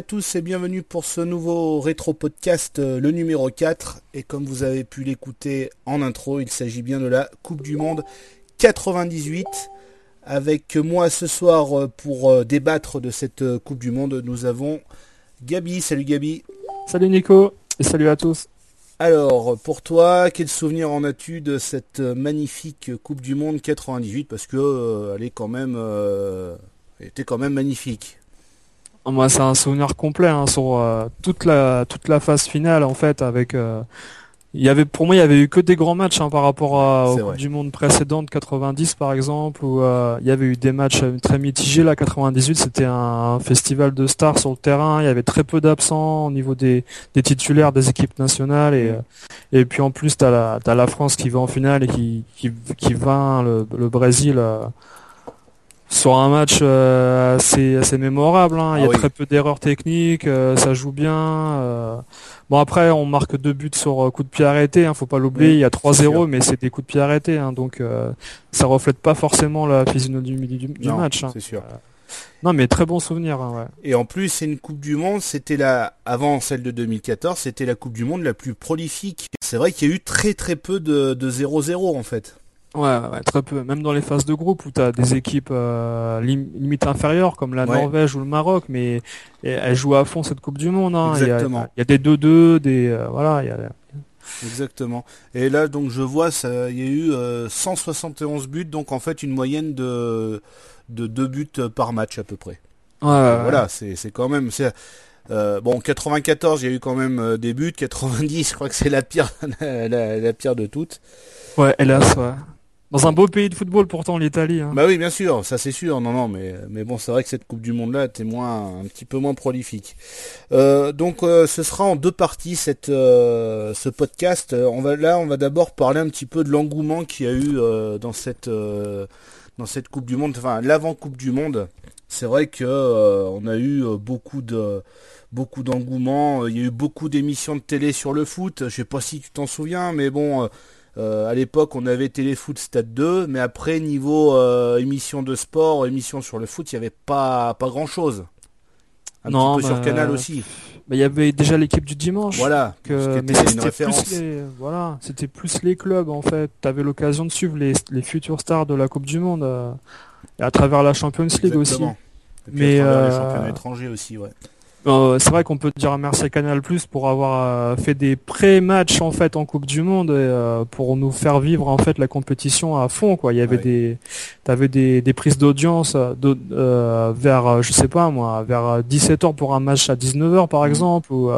À tous et bienvenue pour ce nouveau rétro podcast, euh, le numéro 4. Et comme vous avez pu l'écouter en intro, il s'agit bien de la Coupe du Monde 98. Avec moi ce soir euh, pour euh, débattre de cette Coupe du Monde, nous avons Gabi. Salut Gabi. Salut Nico et salut à tous. Alors, pour toi, quel souvenir en as-tu de cette magnifique Coupe du Monde 98 Parce que elle est quand même, elle était quand même magnifique. Moi, c'est un souvenir complet hein, sur euh, toute la toute la phase finale en fait. Avec, euh, il y avait pour moi, il y avait eu que des grands matchs hein, par rapport à, aux du Monde précédentes, 90 par exemple, où euh, il y avait eu des matchs très mitigés. Là, 98, c'était un, festival de stars sur le terrain. Il y avait très peu d'absents au niveau des, des titulaires des équipes nationales et et puis en plus, t'as la t'as la France qui va en finale et qui qui qui vainc le, le Brésil sur un match euh, assez, assez mémorable. Hein. Il y a ah très peu d'erreurs techniques, euh, ça joue bien. Euh. Bon après, on marque deux buts sur coup de pied arrêté. Hein, faut pas l'oublier. il y a 3-0, mais c'est des coups de pied arrêtés. Hein, donc ça reflète pas forcément la physionomie du, du, match. C'est sûr. non mais très bon souvenir. Hein, ouais. Et en plus, c'est une Coupe du Monde. C'était la avant celle de 2014, c'était la Coupe du Monde la plus prolifique. C'est vrai qu'il y a eu très très peu de 0-0 en fait. Ouais, ouais, très peu. Même dans les phases de groupe où tu as des équipes euh, limite inférieures comme la Norvège ou le Maroc, mais elles jouent à fond cette Coupe du Monde. Hein. Exactement. Il y, a, des 2-2, des euh, voilà. Y a... Exactement. Et là, donc je vois, il y a eu 171 euh, buts, donc en fait une moyenne de de deux buts par match à peu près. Ouais, voilà, c'est c'est quand même c'est bon, 94, il y a eu quand même des buts. 90, je crois que c'est la pire, la, la, pire de toutes. Ouais, hélas, ouais. Dans un beau pays de football pourtant l'Italie. Hein. Bah oui bien sûr, ça c'est sûr, non non mais mais bon c'est vrai que cette Coupe du Monde là était moins un petit peu moins prolifique. Euh, donc euh, ce sera en deux parties cette euh, ce podcast. On va là on va d'abord parler un petit peu de l'engouement qu'il y a eu dans cette dans cette Coupe du Monde, enfin l'avant Coupe du Monde. C'est vrai que on a eu beaucoup de beaucoup d'engouement. Il y a eu beaucoup d'émissions de télé sur le foot. Je sais pas si tu t'en souviens, mais bon euh, à l'époque, on avait Téléfoot Stade 2, mais après, niveau euh, émission de sport, émission sur le foot, il n'y avait pas, pas grand-chose. Un non, petit peu sur Canal aussi. Il y avait déjà l'équipe du dimanche. Voilà, que, mais c'était une référence. Plus les, voilà, c'était plus les clubs en fait. Tu avais l'occasion de suivre les, les futurs stars de la Coupe du Monde euh, et à travers la Champions League aussi. mais à les championnats étrangers aussi, ouais. Euh, c'est vrai qu'on peut dire merci à Canal Plus pour avoir euh, fait des pré-matchs en fait en Coupe du Monde euh, pour nous faire vivre en fait la compétition à fond quoi. Il y avait des, t'avais des, des prises d'audience vers je sais pas moi vers 17 h pour un match à 19 h par mmh. exemple ou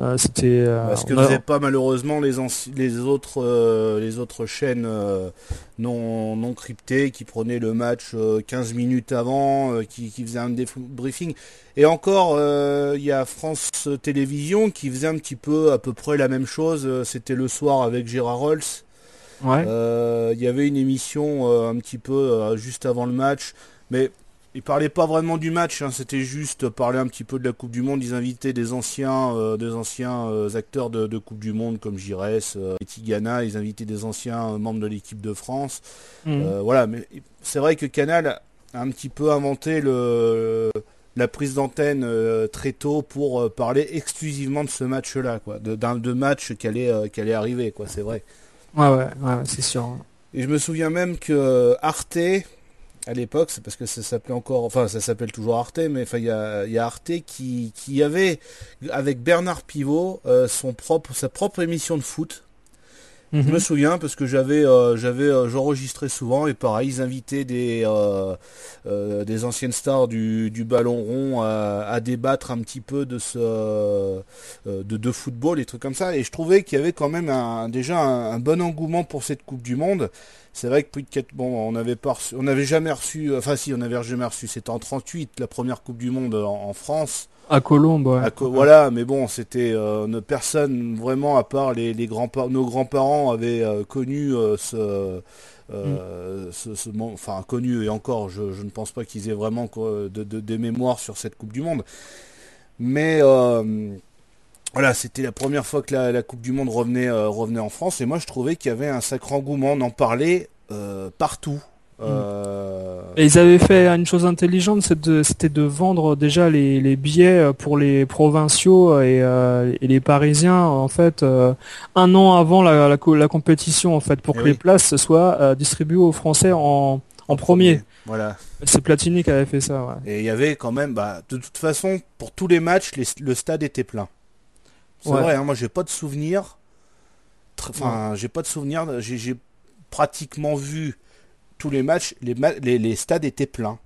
euh, c'était euh, ce que faisaient pas malheureusement les, les autres euh, les autres chaînes non non cryptées qui prenaient le match 15 minutes avant, qui, qui faisaient un débriefing. Et encore, il y a France Télévisions qui faisait un petit peu à peu près la même chose. C'était le soir avec Gérard Rolls. Ouais. Il y avait une émission un petit peu juste avant le match, mais ils parlaient pas vraiment du match, hein, c'était juste parler un petit peu de la Coupe du Monde. Ils invitaient des anciens, euh, des anciens euh, acteurs de, Coupe du Monde comme Giresse euh, et Tigana. Ils invitaient des anciens membres de l'équipe de France. Mhm. voilà, mais c'est vrai que Canal a un petit peu inventé le, la prise d'antenne très tôt pour parler exclusivement de ce match-là, quoi, d'un de, match qui allait, qui allait arriver, quoi. C'est vrai. Ouais, ouais, ouais, c'est sûr. Et je me souviens même que Arte à l'époque, c'est parce que ça s'appelait encore, enfin ça s'appelle toujours Arte, mais il y a, Arte qui, avait avec Bernard Pivot euh, sa propre émission de foot. Je me mhm. souviens parce que j'avais, euh, j'avais, euh, j'enregistrais souvent et pareil, ils invitaient des, des anciennes stars du, du ballon rond à, à, débattre un petit peu de ce, de, de football et trucs comme ça. Et je trouvais qu'il y avait quand même un, déjà un bon engouement pour cette Coupe du Monde. C'est vrai que plus de 4, bon, on n'avait pas on n'avait jamais reçu, enfin si, on n'avait jamais reçu, c'était en 38, la première Coupe du Monde en, France. À Colombe, ouais. Voilà, mais bon, c'était euh, personne vraiment, à part les, les grands nos grands-parents avaient euh, connu euh, ce, euh, mm. ce, ce, enfin connu et encore, je, je ne pense pas qu'ils aient vraiment de, de, des mémoires sur cette Coupe du Monde. Mais voilà, c'était la première fois que la, Coupe du Monde revenait, revenait en France et moi je trouvais qu'il y avait un sacré engouement, on en parlait partout. Euh, Et ils avaient fait une chose intelligente, c'était de, vendre déjà les, billets pour les provinciaux et, les Parisiens en fait un an avant la, compétition en fait pour eh que les places soient distribuées aux Français en, premier. Voilà. C'est Platini qui avait fait ça. Et il y avait quand même, bah, de toute façon, pour tous les matchs, le stade était plein. C'est vrai, hein, moi j'ai pas de souvenir. Enfin, j'ai pas de souvenir. J'ai pratiquement vu tous les matchs, les, les, stades étaient pleins.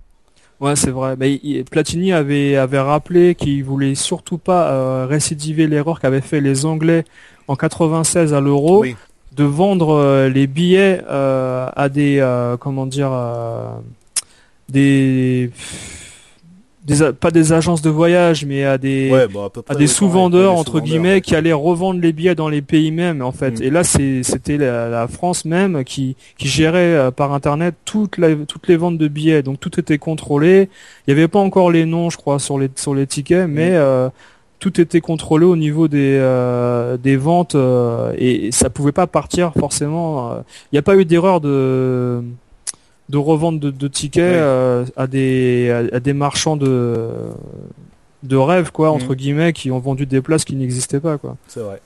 Ouais, c'est vrai. Mais Platini avait, avait rappelé qu'il voulait surtout pas euh, récidiver l'erreur qu'avaient fait les Anglais en 96 à l'Euro, de vendre euh, les billets euh, à des comment dire des pas des agences de voyage, mais à des, bah, à, des sous-vendeurs entre guillemets qui allaient revendre les billets dans les pays même en fait. Mm. Et là, c'était la, France même qui, qui gérait euh, par internet toutes toutes les ventes de billets. Donc tout était contrôlé. Il n'y avait pas encore les noms, je crois, sur les sur les tickets, mm. mais euh, tout était contrôlé au niveau des euh, des ventes et ça pouvait pas partir forcément. Il n'y a pas eu d'erreur de de revente de, tickets euh, à des à, des marchands de de rêve quoi entre mm. guillemets qui ont vendu des places qui n'existaient pas quoi. C'est vrai.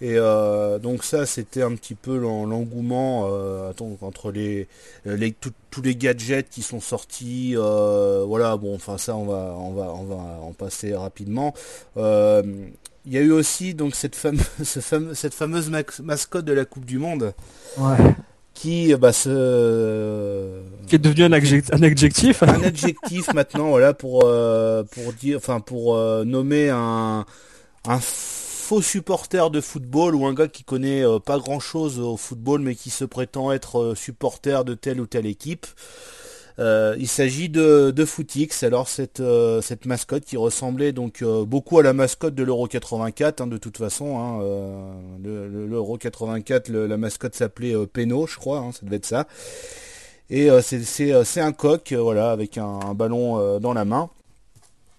Et euh, donc ça, c'était un petit peu l'engouement euh, entre les, les tous les gadgets qui sont sortis. voilà, bon, enfin ça, on va on va on va en passer rapidement. Il y a eu aussi donc cette fameuse cette fameuse mascotte de la Coupe du Monde. Ouais qui bah, se... qui est devenu un, adjectif. Un adjectif maintenant voilà pour euh, pour dire enfin pour euh, nommer un un faux supporter de football ou un gars qui connaît euh, pas grand chose au football mais qui se prétend être supporter de telle ou telle équipe euh, il s'agit de, de Footix, alors cette, euh, cette mascotte qui ressemblait donc euh, beaucoup à la mascotte de l'Euro 84, hein, de toute façon. Hein, L'Euro 84, la mascotte s'appelait Peno, je crois, hein, ça devait être ça. Et c'est un coq, voilà, avec un, ballon dans la main.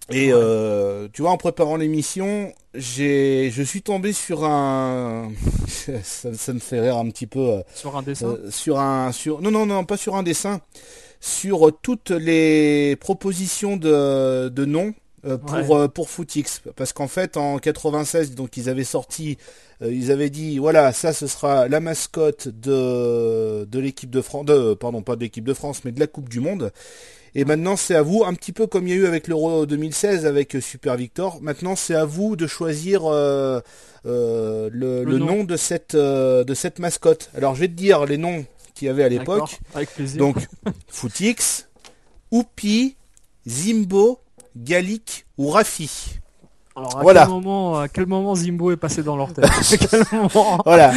Et tu vois, en préparant l'émission, j'ai, je suis tombé sur un, ça, me fait rire un petit peu. sur un dessin. sur un, sur, non, non, non, pas sur un dessin sur toutes les propositions de, de noms euh, pour euh, pour Footix. Parce qu'en fait en 96 donc ils avaient sorti euh, ils avaient dit voilà ça ce sera la mascotte de de l'équipe de France de pardon pas de l'équipe de France mais de la Coupe du monde. Et maintenant c'est à vous un petit peu comme il y a eu avec l'Euro 2016 avec Super Victor maintenant c'est à vous de choisir le, le, nom. de cette de cette mascotte. Alors je vais te dire les noms qu'il y avait à l'époque. Donc, Footix, Oupi, Zimbo, Gallic ou Rafi. Alors, à, quel moment, à quel moment Zimbo est passé dans leur tête Voilà.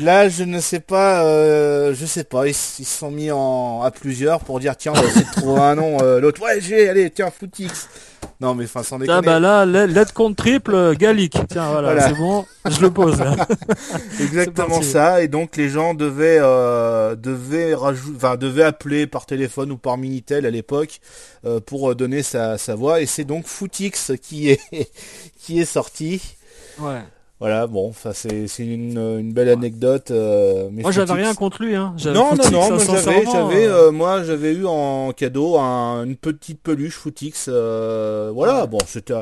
Là, je ne sais pas, euh, je sais pas. Ils se sont mis en, à plusieurs pour dire tiens, on va essayer de trouver un nom. Euh, l'autre, ouais, j'ai, allez, tiens, Footix. Non, mais enfin, sans déconner. bah là, lettre contre triple, euh, Gallic. Tiens, voilà, c'est bon, je le pose. Là. Exactement ça. Et donc, les gens devaient, euh, devaient, enfin, devaient appeler par téléphone ou par Minitel à l'époque euh, pour donner sa, sa voix. Et c'est donc Footix qui est, qui est sorti. Ouais. Voilà, bon, ça c'est une, une belle anecdote. Euh, moi, j'avais rien contre lui. Hein. Non, non, non, moi j'avais, j'avais, euh, moi j'avais eu en cadeau un, une petite peluche Footix. Euh, voilà, bon, c'était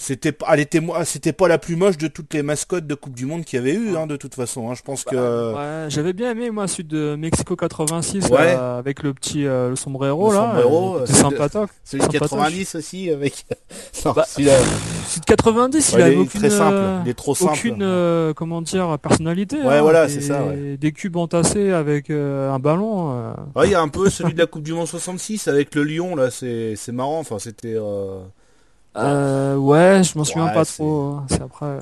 c'était elle était c'était pas la plus moche de toutes les mascottes de Coupe du Monde qu'il y avait eu hein, de toute façon hein. je pense bah, que ouais, j'avais bien aimé moi celui de Mexico 86 avec le petit euh, le sombrero le là. sombrero, c'est sympatoque celui de 90 aussi avec bah, celui, de 90 il avait aucune très simple il est trop simple. aucune euh, comment dire personnalité ouais hein, voilà c'est ça des cubes entassés avec euh, un ballon ouais il y a un peu celui de la Coupe du Monde 66 avec le lion là c'est c'est marrant enfin c'était euh, ouais, je m'en souviens pas trop. Hein. C'est après. Euh.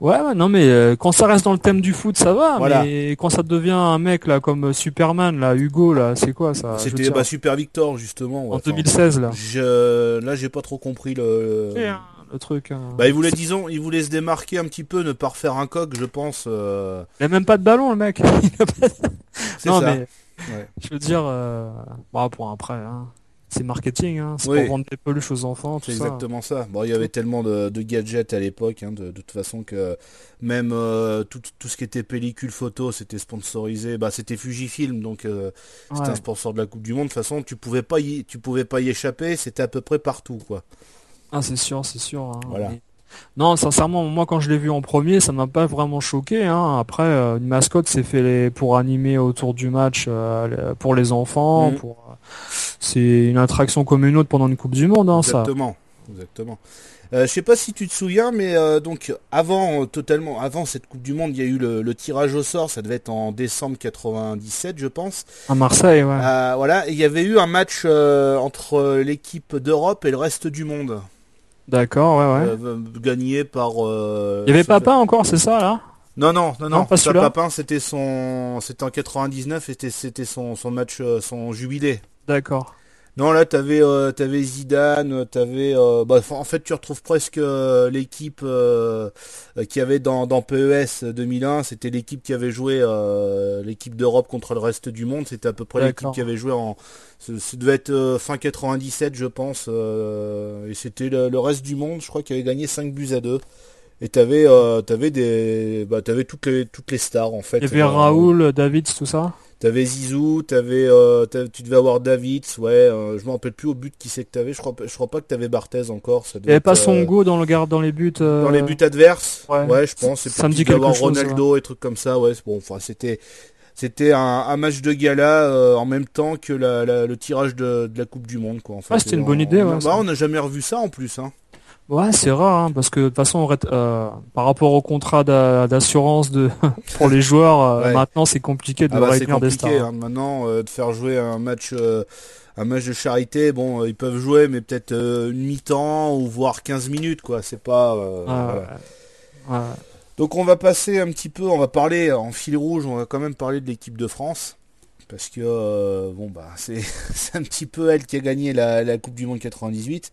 Ouais, ouais, non, mais euh, quand ça reste dans le thème du foot, ça va. Mais quand ça devient un mec là comme Superman, là, Hugo, là, c'est quoi ça C'était bah, Super Victor justement. en 2016 là. Je... Là, j'ai pas trop compris le. le truc. Hein. Bah, il voulait, disons, il voulait se démarquer un petit peu, ne pas refaire un coq, je pense. Euh... Il a même pas de ballon, le mec. non, ça. mais je veux dire, bon, pour après. Hein c'est marketing, hein. c'est pour vendre des peluches aux enfants. C'est exactement ça. Bon, il y avait tellement de, gadgets à l'époque, hein, de, toute façon que même euh, tout, ce qui était pellicule photo, c'était sponsorisé. Bah, c'était Fujifilm, donc euh, c'était un sponsor de la Coupe du Monde. De toute façon, tu pouvais pas y, tu pouvais pas y échapper. C'était à peu près partout, quoi. Ah, c'est sûr, c'est sûr. Hein. Voilà. Non, sincèrement, moi quand je l'ai vu en premier, ça m'a pas vraiment choqué. Hein. Après, euh, une mascotte, c'est fait pour animer autour du match euh, pour les enfants. Pour... C'est une attraction comme une autre pendant une Coupe du Monde, hein, Exactement. Exactement. Euh, je sais pas si tu te souviens, mais donc avant totalement, avant cette Coupe du Monde, il y a eu le, tirage au sort. Ça devait être en décembre 97, je pense. À Marseille, ouais. voilà, il y avait eu un match entre l'équipe d'Europe et le reste du monde. D'accord, ouais, ouais. Euh, gagné par. Euh, Il y avait Papa encore, c'est ça là? Non, non, non, non. pas Papin, c'était son, c'était en 99, c'était c'était son son match, euh, son jubilé. D'accord. Non, là, t'avais euh, avais Zidane, t'avais... Euh, bah, en fait, tu retrouves presque euh, l'équipe euh, qui avait dans, dans PES 2001. C'était l'équipe qui avait joué l'équipe d'Europe contre le reste du monde. C'était à peu près l'équipe qui avait joué en... Ça devait être fin 97, je pense. et c'était le, reste du monde, je crois, qui avait gagné 5 buts à 2. Et t'avais avais des... Bah, t'avais toutes les, toutes les stars, en fait. Il y avait Raoul, David, tout ça? T'avais Zizou, t'avais, euh, tu devais avoir David, ouais, euh, je me rappelle plus au but qui c'est que t'avais, je crois, je crois pas que t'avais Barthez encore. Ça Il n'y avait pas son go dans le garde dans les buts. Dans les buts adverses, ouais, je pense. Ça me dit chose. Ronaldo et trucs comme ça, ouais. Bon, enfin, c'était, c'était un, match de gala en même temps que le tirage de, la Coupe du Monde, quoi. En fait. c'était une bonne idée. ouais, bah, on n'a jamais revu ça en plus, hein. Ouais, c'est rare, hein, parce que de toute façon, euh, par rapport au contrat d'assurance de pour les joueurs, euh, maintenant c'est compliqué de ah bah, des stars. Hein. Maintenant, euh, de faire jouer un match, un match de charité, bon, ils peuvent jouer, mais peut-être une mi-temps ou voire 15 minutes, quoi. C'est pas. Donc on va passer un petit peu, on va parler en fil rouge, on va quand même parler de l'équipe de France. Parce que bon bah c'est un petit peu elle qui a gagné la, la Coupe du Monde 98.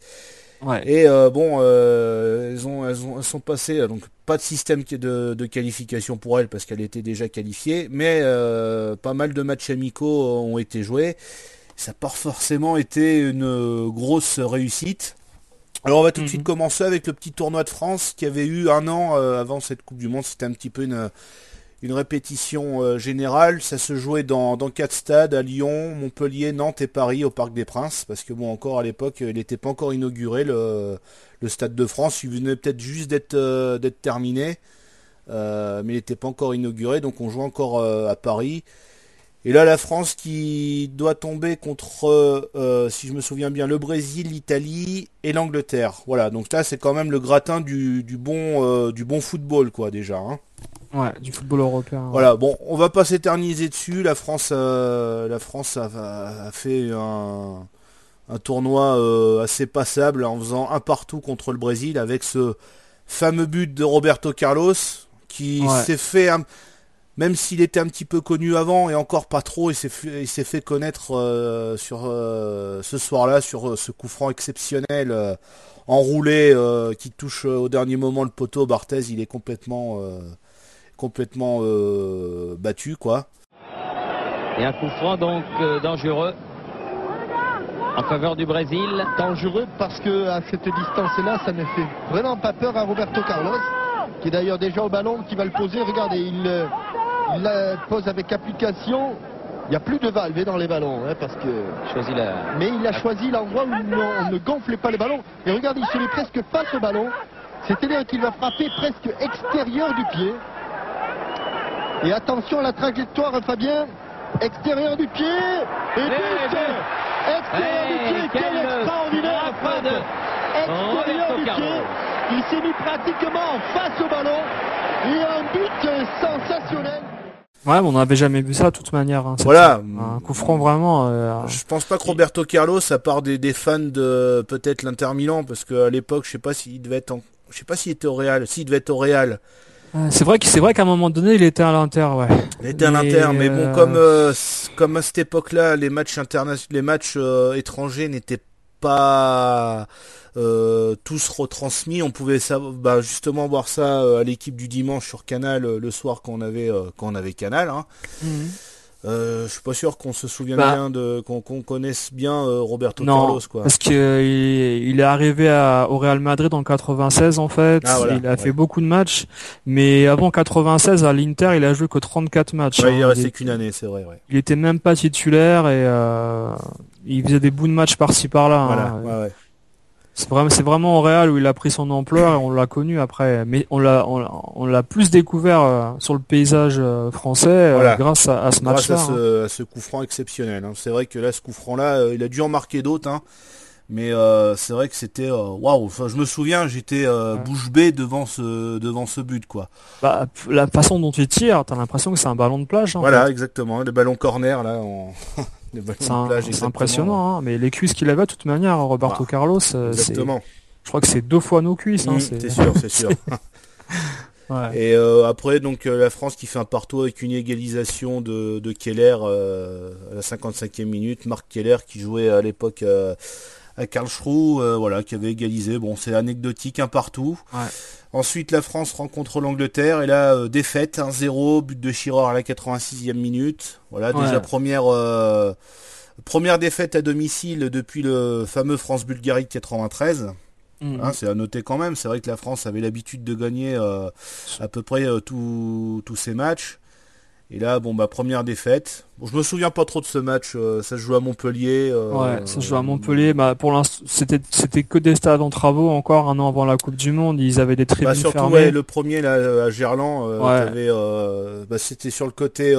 Et euh, bon, euh, elles, ont, elles, ont, elles sont passées, euh, donc pas de système de, de qualification pour elles parce qu'elle était déjà qualifiée, mais pas mal de matchs amicaux ont été joués. Ça n'a pas forcément été une grosse réussite. Alors on va tout de suite mhm. commencer avec le petit tournoi de France qui avait eu un an avant cette Coupe du Monde. C'était un petit peu une une répétition euh, générale. Ça se jouait dans, quatre stades, à Lyon, Montpellier, Nantes et Paris, au Parc des Princes, parce que bon, encore à l'époque, il n'était pas encore inauguré, le, Stade de France. Il venait peut-être juste d'être euh, terminé, euh, mais il n'était pas encore inauguré, donc on joue encore à Paris. Et là, la France qui doit tomber contre, si je me souviens bien, le Brésil, l'Italie et l'Angleterre. Voilà, donc là, c'est quand même le gratin du, du bon, du bon football, quoi, déjà. Hein. Ouais, du football européen. Voilà, bon, on va pas s'éterniser dessus. La France, euh, la France a, fait un, tournoi euh, assez passable en faisant un partout contre le Brésil avec ce fameux but de Roberto Carlos qui s'est fait, même s'il était un petit peu connu avant et encore pas trop, il s'est fait, fait, connaître euh, sur ce soir-là sur ce coup franc exceptionnel enroulé qui touche au dernier moment le poteau. Barthez, il est complètement complètement euh, battu quoi. Et un coup franc donc euh, dangereux en faveur du Brésil. Dangereux parce que à cette distance-là, ça ne fait vraiment pas peur à Roberto Carlos, qui est d'ailleurs déjà au ballon, qui va le poser. Regardez, il, euh, la pose avec application. Il n'y a plus de valve dans les ballons, hein, parce que. Choisi la... Mais il a choisi l'endroit où on ne gonflait pas les ballons. Et regardez, il se met presque face au ballon. C'est-à-dire qu'il va frapper presque extérieur du pied. Et attention à la trajectoire, Fabien. Extérieur du pied. Et but Extérieur du pied. Quel extraordinaire frappe Extérieur du pied. Il s'est mis pratiquement face au ballon. Et un but sensationnel. Ouais, on n'avait jamais vu ça de toute manière. Hein. Voilà. Un coup franc vraiment. Euh, je pense pas que Roberto Carlos, à part des, des fans de peut-être l'Inter Milan, parce qu'à l'époque, je sais pas s'il devait être en... je sais pas s'il était au Real. S'il devait être au Real. C'est vrai que c'est vrai qu'à un moment donné, il était à l'Inter, ouais. Il était à l'Inter, mais bon, euh, comme euh, comme à cette époque-là, les matchs internationaux, les matchs euh, étrangers n'étaient pas tous retransmis. On pouvait bah, justement voir ça à l'équipe du dimanche sur Canal le soir quand on avait quand on avait Canal. Hein. Mhm. Euh, je suis pas sûr qu'on se souvienne bah. bien de qu'on connaisse bien euh, Roberto Carlos quoi. Parce qu'il il est arrivé à, au Real Madrid en 96 en fait. Ah, il a fait beaucoup de matchs, mais avant 96 à l'Inter, il a joué que 34 matchs. il est resté qu'une année, c'est vrai. Il était même pas titulaire et euh, il faisait des bouts de matchs par-ci par-là. Hein. C'est vraiment, c'est vraiment au Real où il a pris son ampleur et on l'a connu après. Mais on l'a, on, l'a plus découvert euh, sur le paysage euh, français euh, grâce à, ce match-là. Grâce hein. à ce, coup franc exceptionnel. Hein. C'est vrai que là, ce coup franc-là, il a dû en marquer d'autres. Hein. Mais c'est vrai que c'était waouh. Enfin, je me souviens, j'étais bouche bée devant ce devant ce but quoi. Bah, la façon dont il tire, t'as l'impression que c'est un ballon de plage. voilà, exactement. Le ballon corner là. C'est impressionnant, hein, mais les cuisses qu'il avait de toute manière, Roberto Carlos, euh, exactement. je crois que c'est deux fois nos cuisses. Hein, mmh, c'est sûr, c'est sûr. Et euh, après, donc euh, la France qui fait un partout avec une égalisation de, Keller à la 55e minute. Marc Keller qui jouait à l'époque à Karlsruhe, voilà, qui avait égalisé. Bon, c'est anecdotique, un partout. Ensuite, la France rencontre l'Angleterre et là, euh, défaite 1-0, but de Chirard à la 86e minute. Voilà, déjà première euh, première défaite à domicile depuis le fameux France-Bulgarie de 93. Mhm. Hein, c'est à noter quand même. C'est vrai que la France avait l'habitude de gagner euh, à peu près tous ses matchs. Et là, bon, bah, première défaite. Bon, je me souviens pas trop de ce match. Euh, ça se joue à Montpellier. Euh, ouais, ça se joue à Montpellier. Bah, pour l'instant, c'était c'était que des stades en travaux encore un an avant la Coupe du Monde. Ils avaient des tribunes bah, surtout, Ouais, le premier là à Gerland, euh, bah, c'était sur le côté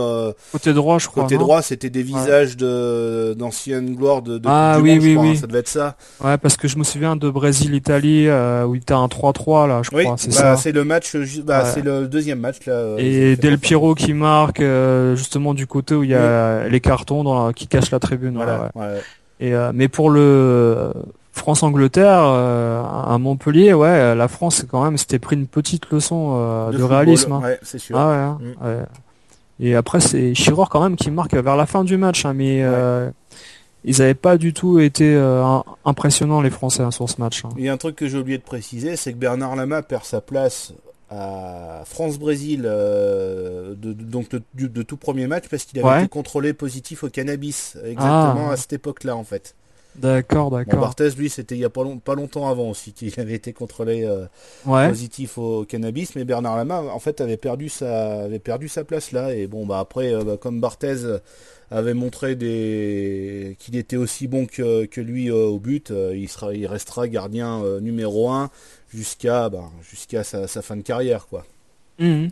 côté droit, je crois. Côté droit, c'était des visages de d'anciennes gloires de, de ah, oui, oui, oui. Hein, ça devait être ça. Ouais, parce que je me souviens de Brésil-Italie où il était un 3-3 là, je crois. C'est bah, C'est le match, bah, c'est le deuxième match là. Et Del Piero qui marque justement du côté où il y a les cartons dans qui cachent la tribune. Et euh, mais pour le France-Angleterre à Montpellier, ouais, la France quand même s'était pris une petite leçon de, réalisme. Hein. c'est sûr. Ah mm. Et après c'est Chiror quand même qui marque vers la fin du match, hein, mais ils n'avaient pas du tout été impressionnants les Français hein, sur ce match. Il y a un truc que j'ai oublié de préciser, c'est que Bernard Lama perd sa place France-Brésil, euh, de, donc de, tout premier match, parce qu'il avait été contrôlé positif au cannabis, exactement ah. à cette époque-là en fait. D'accord, d'accord. Barthez, lui, c'était il y a pas, longtemps avant aussi qu'il avait été contrôlé euh, positif au cannabis, mais Bernard Lama, en fait, avait perdu sa, avait perdu sa place là. Et bon, bah après, euh, bah, comme Barthez avait montré des... qu'il était aussi bon que, lui au but, il, sera, il restera gardien numéro 1 jusqu'à bah, jusqu'à sa, fin de carrière quoi. Mhm.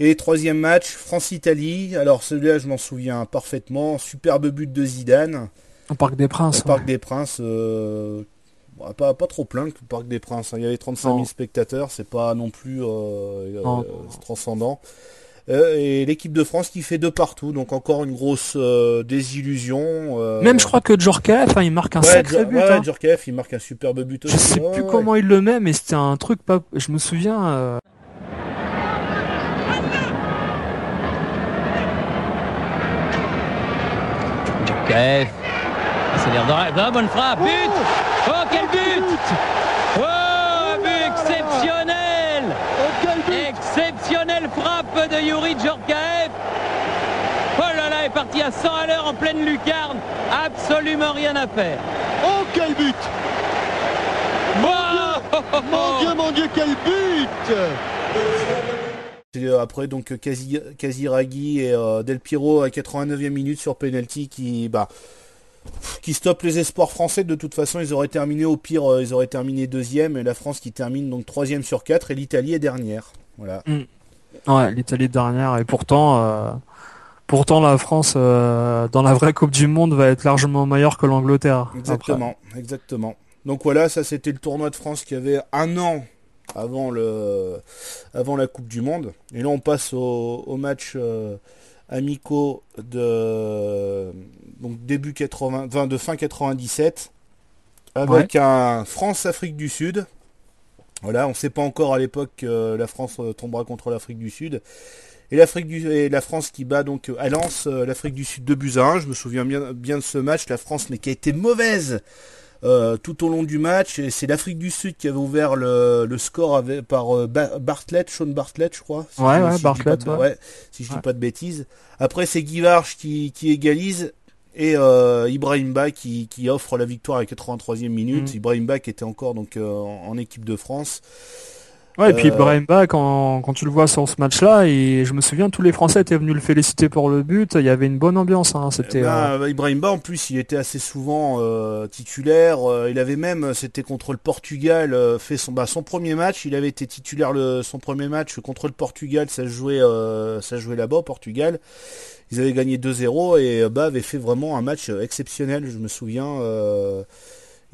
Et troisième match, France-Italie. Alors celui-là, je m'en souviens parfaitement. Superbe but de Zidane. Au Parc des Princes. Au Parc des Princes. Euh, pas, pas trop plein que le Parc des Princes. Hein. Il y avait 35 000 spectateurs. C'est pas non plus euh, euh, transcendant. Euh, et l'équipe de France qui fait deux partout, donc encore une grosse euh, désillusion. Euh. Même je crois que Djorkaeff, hein, il marque un sacré but. Ouais, hein. Djorkaeff, il marque un superbe but aussi. Je sais plus comment il le met, mais c'était un truc pas. Je me souviens. Djorkaeff. C'est l'air de... Ah, bonne frappe, but Oh, oh quel but Oh, but exceptionnel oh, Exceptionnelle frappe de Yuri Djorkaeff. Oh là là, est parti à 100 à l'heure en pleine lucarne. Absolument rien à faire. Oh, quel but Mon Dieu, mon Dieu, quel but euh, après donc Kaziragi et euh, Del Piero à 89e minute sur penalty qui bah qui stoppe les espoirs français de toute façon ils auraient terminé au pire euh, ils auraient terminé deuxième et la France qui termine donc troisième sur quatre et l'Italie est dernière voilà mm. Ouais, l'Italie dernière. Et pourtant, euh, pourtant la France, euh, dans la vraie Coupe du Monde, va être largement meilleure que l'Angleterre. Exactement, exactement. Donc voilà, ça c'était le tournoi de France qui avait un an avant, le, avant la Coupe du Monde. Et là on passe au, match euh, amicaux de donc début 80, de fin 97 avec un France-Afrique du Sud. Voilà, on ne sait pas encore à l'époque que la France euh, tombera contre l'Afrique du Sud. Et l'Afrique du et la France qui bat donc à Lens euh, l'Afrique du Sud de buts Je me souviens bien, bien de ce match, la France mais qui a été mauvaise tout au long du match. Et c'est l'Afrique du Sud qui avait ouvert le, score avec, par Bartlett, Sean Bartlett, je crois. ouais, ouais, Bartlett. si je dis pas de bêtises. Après, c'est Guy Varche qui, égalise et euh, Ibrahim Ba qui, offre la victoire à la 83e minute. Mm. Ibrahim Ba qui était encore donc en équipe de France. Ouais, et puis euh, Ibrahim Ba, quand, quand tu le vois sur ce match-là, et je me souviens, tous les Français étaient venus le féliciter pour le but. Il y avait une bonne ambiance. Hein, c'était. Eh ben, euh, Ibrahim Ba, en plus, il était assez souvent euh, titulaire. il avait même, c'était contre le Portugal, fait son, bah, son premier match. Il avait été titulaire le, son premier match contre le Portugal. Ça jouait, ça jouait là-bas au Portugal. Ils avaient gagné 2-0 et Ba avait fait vraiment un match exceptionnel. Je me souviens.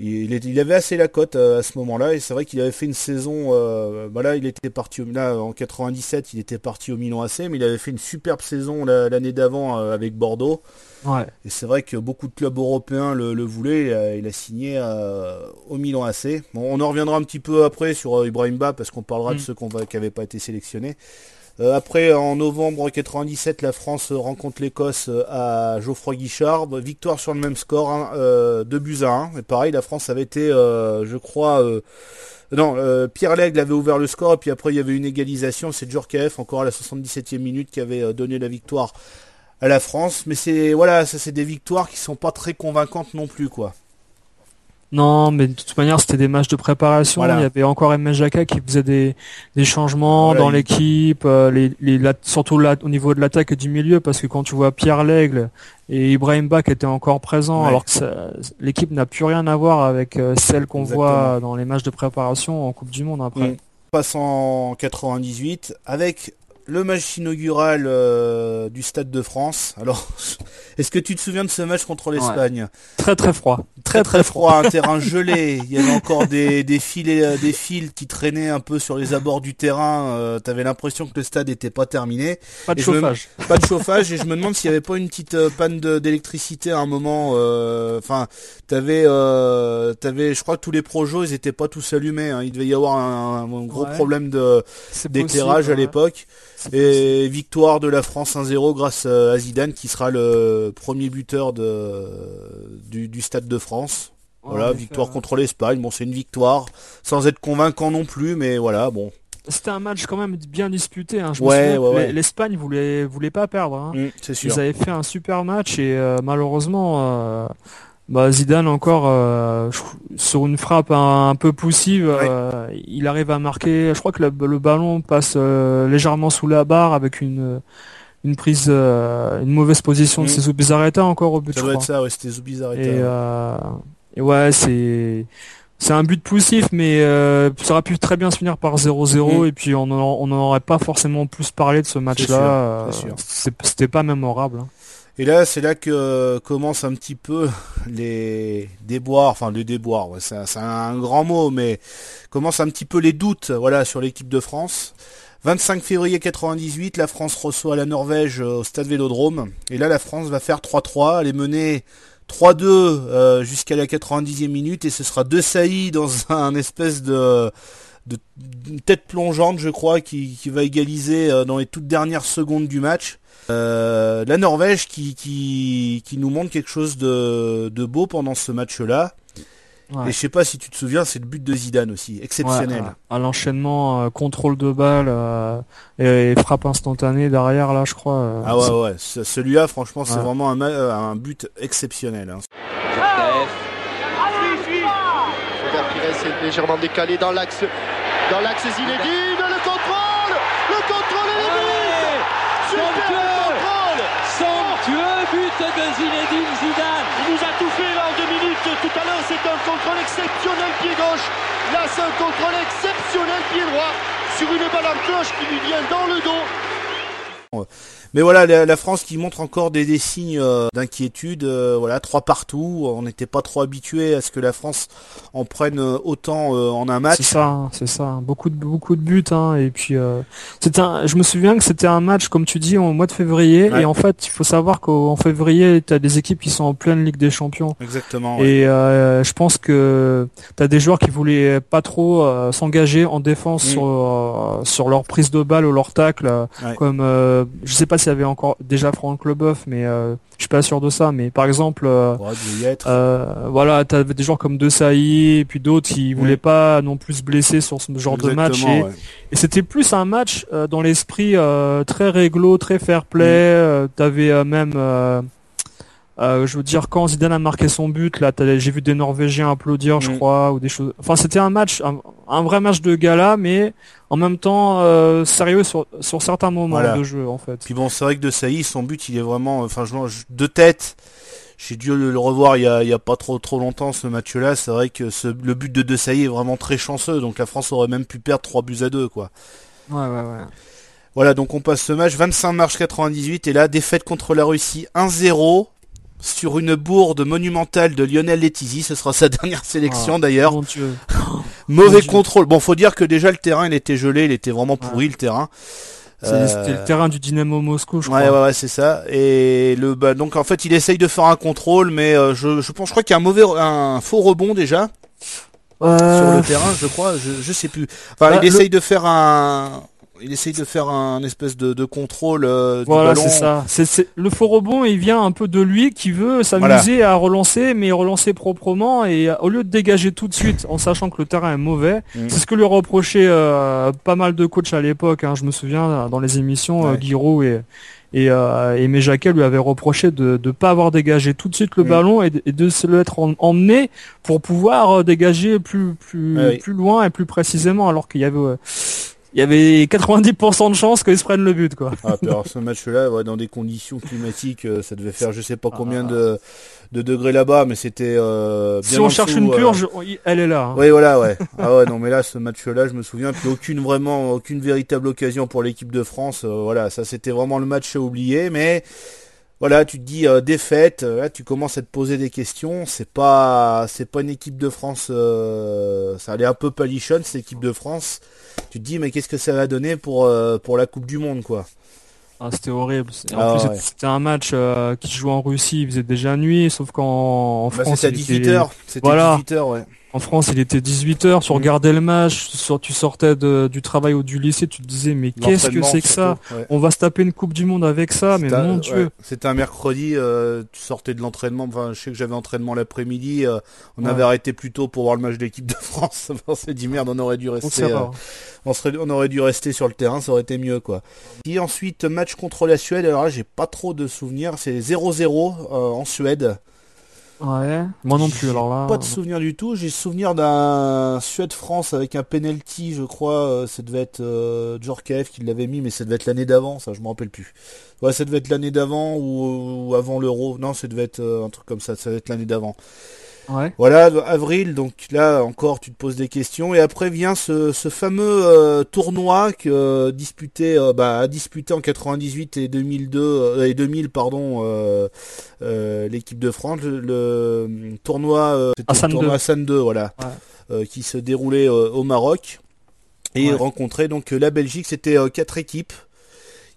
Il, avait assez la cote euh, à ce moment-là et c'est vrai qu'il avait fait une saison. Euh, bah là, il était parti là en 97, il était parti au Milan AC, mais il avait fait une superbe saison l'année d'avant euh, avec Bordeaux. Et c'est vrai que beaucoup de clubs européens le, voulaient. Il a, signé au Milan AC. Bon, on en reviendra un petit peu après sur Ibrahim Ba parce qu'on parlera de mm. ceux qui n'avaient pas été sélectionnés. Euh, après, en novembre 97, la France rencontre l'Écosse euh, à Geoffroy Guichard. Victoire sur le même score, hein, euh, 2 buts à 1. Et pareil, la France avait été, je crois... non, Pierre Lègle avait ouvert le score et puis après il y avait une égalisation. C'est Djorkaeff encore à la 77e minute qui avait donné la victoire à la France. Mais c'est voilà, ça c'est des victoires qui sont pas très convaincantes non plus quoi. Non, mais de toute manière, c'était des matchs de préparation. Il y avait encore M. Jacka qui faisait des, des changements dans l'équipe, euh, les, les, surtout au niveau de l'attaque et du milieu, parce que quand tu vois Pierre Lègle et Ibrahim Ba qui étaient encore présents, alors que l'équipe n'a plus rien à voir avec euh, celle qu'on voit dans les matchs de préparation en Coupe du Monde après. On passe en 98 avec le match inaugural euh, du Stade de France. Alors, est-ce que tu te souviens de ce match contre l'Espagne? Très très froid. Très très froid, un terrain gelé. Il y avait encore des, des, fils, des fils qui traînaient un peu sur les abords du terrain. Euh, T'avais l'impression que le stade n'était pas terminé. Pas de chauffage. pas de chauffage. Et je me demande s'il n'y avait pas une petite euh, panne d'électricité à un moment. Euh, enfin, t'avais, t'avais, je crois que tous les projets ils étaient pas tous allumés. Hein. Il devait y avoir un, gros problème de d'éclairage à l'époque. Et victoire de la France 1-0 grâce à Zidane qui sera le premier buteur de, du, Stade de France. Voilà, victoire contre l'Espagne. Bon, c'est une victoire sans être convaincant non plus, mais voilà, bon. C'était un match quand même bien disputé. Hein. L'Espagne voulait voulait pas perdre. Hein. Mm, Ils avaient fait un super match et euh, malheureusement. Euh, bah, Zidane encore euh, sur une frappe un, peu poussive, il arrive à marquer. Je crois que le, ballon passe légèrement sous la barre avec une une prise, une mauvaise position de mmh. Zubizarreta encore au but. Ça doit être ça, ouais, c'était Zubizarreta. Et, ouais, c'est c'est un but poussif, mais ça aurait pu très bien se finir par 0-0 mm. et puis on n'en aurait pas forcément plus parlé de ce match-là. C'était pas mémorable. Hein. Et là, c'est là que euh, commencent un petit peu les déboires, enfin les déboires, c'est un, grand mot, mais commencent un petit peu les doutes, voilà, sur l'équipe de France. 25 février 98, la France reçoit la Norvège euh, au stade Vélodrome. Et là, la France va faire 3-3. Elle est menée 3-2 euh, jusqu'à la 90e minute et ce sera De Sailly dans un espèce de, tête plongeante, je crois, qui, va égaliser dans les toutes dernières secondes du match. Euh, la Norvège qui, nous montre quelque chose de, beau pendant ce match-là. Et je sais pas si tu te souviens, c'est le but de Zidane aussi, exceptionnel. à l'enchaînement, euh, contrôle de balle euh, et, frappe instantanée derrière là, je crois. ah ouais ouais, celui-là franchement c'est vraiment un, un, but exceptionnel. Hein. est légèrement décalé dans l'axe dans l'axe Zinedine, le contrôle, le contrôle est Super de Zinedine Zidane. Il nous a tout fait là en minutes. Tout à l'heure, c'est un contrôle exceptionnel pied gauche. Là, c'est un contrôle exceptionnel pied droit sur une balle en cloche qui lui vient dans le dos. Mais voilà, la, France qui montre encore des, signes euh, d'inquiétude. Euh, voilà, trois partout. On n'était pas trop habitué à ce que la France en prenne euh, autant en un match. C'est ça, c'est ça. Beaucoup de beaucoup de buts. Hein, et puis c'était. Je me souviens que c'était un match, comme tu dis, au mois de février. Et en fait, il faut savoir qu'en février, tu as des équipes qui sont en pleine Ligue des Champions. Exactement. Et je pense que tu as des joueurs qui voulaient pas trop s'engager en défense mm. sur sur leur prise de balle ou leur tacle. Comme je sais pas pas s'il y avait encore déjà Franck Leboeuf, mais euh, je suis pas sûr de ça. Mais par exemple, euh, euh, voilà, t'avais des joueurs comme De Sailly et puis d'autres qui voulaient pas non plus se blesser sur ce genre de match. Et, c'était plus un match dans l'esprit très réglo, très fair play. tu T'avais même euh, je veux dire, quand Zidane a marqué son but, là, j'ai vu des Norvégiens applaudir, je mm. crois, ou des choses. Enfin, c'était un match, un, vrai match de gala, mais en même temps euh, sérieux sur, sur certains moments de jeu, en fait. Puis bon, c'est vrai que de son but, il est vraiment, enfin, je, de tête. J'ai dû le revoir il y, a, il y a pas trop trop longtemps ce match-là. C'est vrai que ce, le but de De Sailly est vraiment très chanceux. Donc la France aurait même pu perdre 3 buts à 2 quoi. Ouais ouais ouais. Voilà, donc on passe ce match 25 mars 98 et là défaite contre la Russie 1-0 sur une bourde monumentale de Lionel Letizy. Ce sera sa dernière sélection ah, d'ailleurs. Mauvais contrôle. Bon, faut dire que déjà le terrain il était gelé, il était vraiment pourri le terrain. C'était le terrain du Dynamo Moscou, je crois. Ouais, ouais, c'est ça. Et le, bah, donc en fait, il essaye de faire un contrôle, mais euh, je, je pense, je crois qu'il y a un mauvais, un faux rebond déjà sur le terrain, je crois. Je, je sais plus. Enfin, bah, il essaye de faire un, il essaye de faire un espèce de, contrôle euh, du voilà, c'est ça. C'est, le faux rebond, il vient un peu de lui qui veut s'amuser à relancer, mais relancer proprement et au lieu de dégager tout de suite en sachant que le terrain est mauvais, mm. c'est ce que lui reprochait euh, pas mal de coachs à l'époque. Hein, je me souviens dans les émissions, euh, et et, euh, et lui avait reproché de ne pas avoir dégagé tout de suite le mm. ballon et de, se le être emmené pour pouvoir dégager plus plus ah plus loin et plus précisément alors qu'il y avait il y avait 90% de chances qu'ils se prennent le but quoi. Ah, alors ce match-là, ouais, dans des conditions climatiques, euh, ça devait faire je sais pas combien ah. de, de, degrés là-bas, mais c'était euh, Si on cherche une purge, euh, elle est là. Hein. Oui voilà ouais. ah ouais non mais là ce match-là, je me souviens, puis aucune vraiment aucune véritable occasion pour l'équipe de France. voilà, ça c'était vraiment le match à oublier, mais voilà, tu te dis défaite, là tu commences à te poser des questions. C'est pas, c'est pas une équipe de France. ça allait un peu palichonne cette équipe de France tu te dis mais qu'est-ce que ça va donner pour, euh, pour la Coupe du Monde quoi? Ah, c'était horrible. En ah, plus, c'était un match euh, qui se jouait en Russie, il faisait déjà nuit, sauf qu'en bah, France. C'était à 18h. C'était voilà. 18h, ouais. En France, il était 18h, tu regardais le match, tu sortais du travail ou du lycée, tu te disais mais qu'est-ce que c'est que ça On va se taper une Coupe du Monde avec ça, mais mon Dieu. C'était un mercredi, euh, tu sortais de l'entraînement, enfin je sais que j'avais entraînement l'après-midi, euh, on avait arrêté plus tôt pour voir le match de l'équipe de France, on s'est dit merde, on aurait dû rester euh, on, serait, on aurait dû rester sur le terrain, ça aurait été mieux quoi. Et ensuite match contre la Suède, alors là j'ai pas trop de souvenirs, c'est 0-0 en Suède. Ouais, moi non plus. Alors là, pas de souvenir du tout. J'ai souvenir d'un Suède-France avec un penalty, je crois. Euh, ça devait être euh, Djorkaeff qui l'avait mis, mais ça devait être l'année d'avant. Ça, je me rappelle plus. Ouais, ça devait être l'année d'avant ou, avant l'Euro. Non, ça devait être euh, un truc comme ça. Ça devait être l'année d'avant. Voilà, avril, donc là encore tu te poses des questions. Et après vient ce, fameux euh, tournoi que euh, disputé, euh, bah, a disputé en 98 et 2002 et 2000 pardon l'équipe de France, le, tournoi, Hassan tournoi 2. Hassan 2, voilà, qui se déroulait au Maroc et rencontrait donc la Belgique. C'était quatre équipes.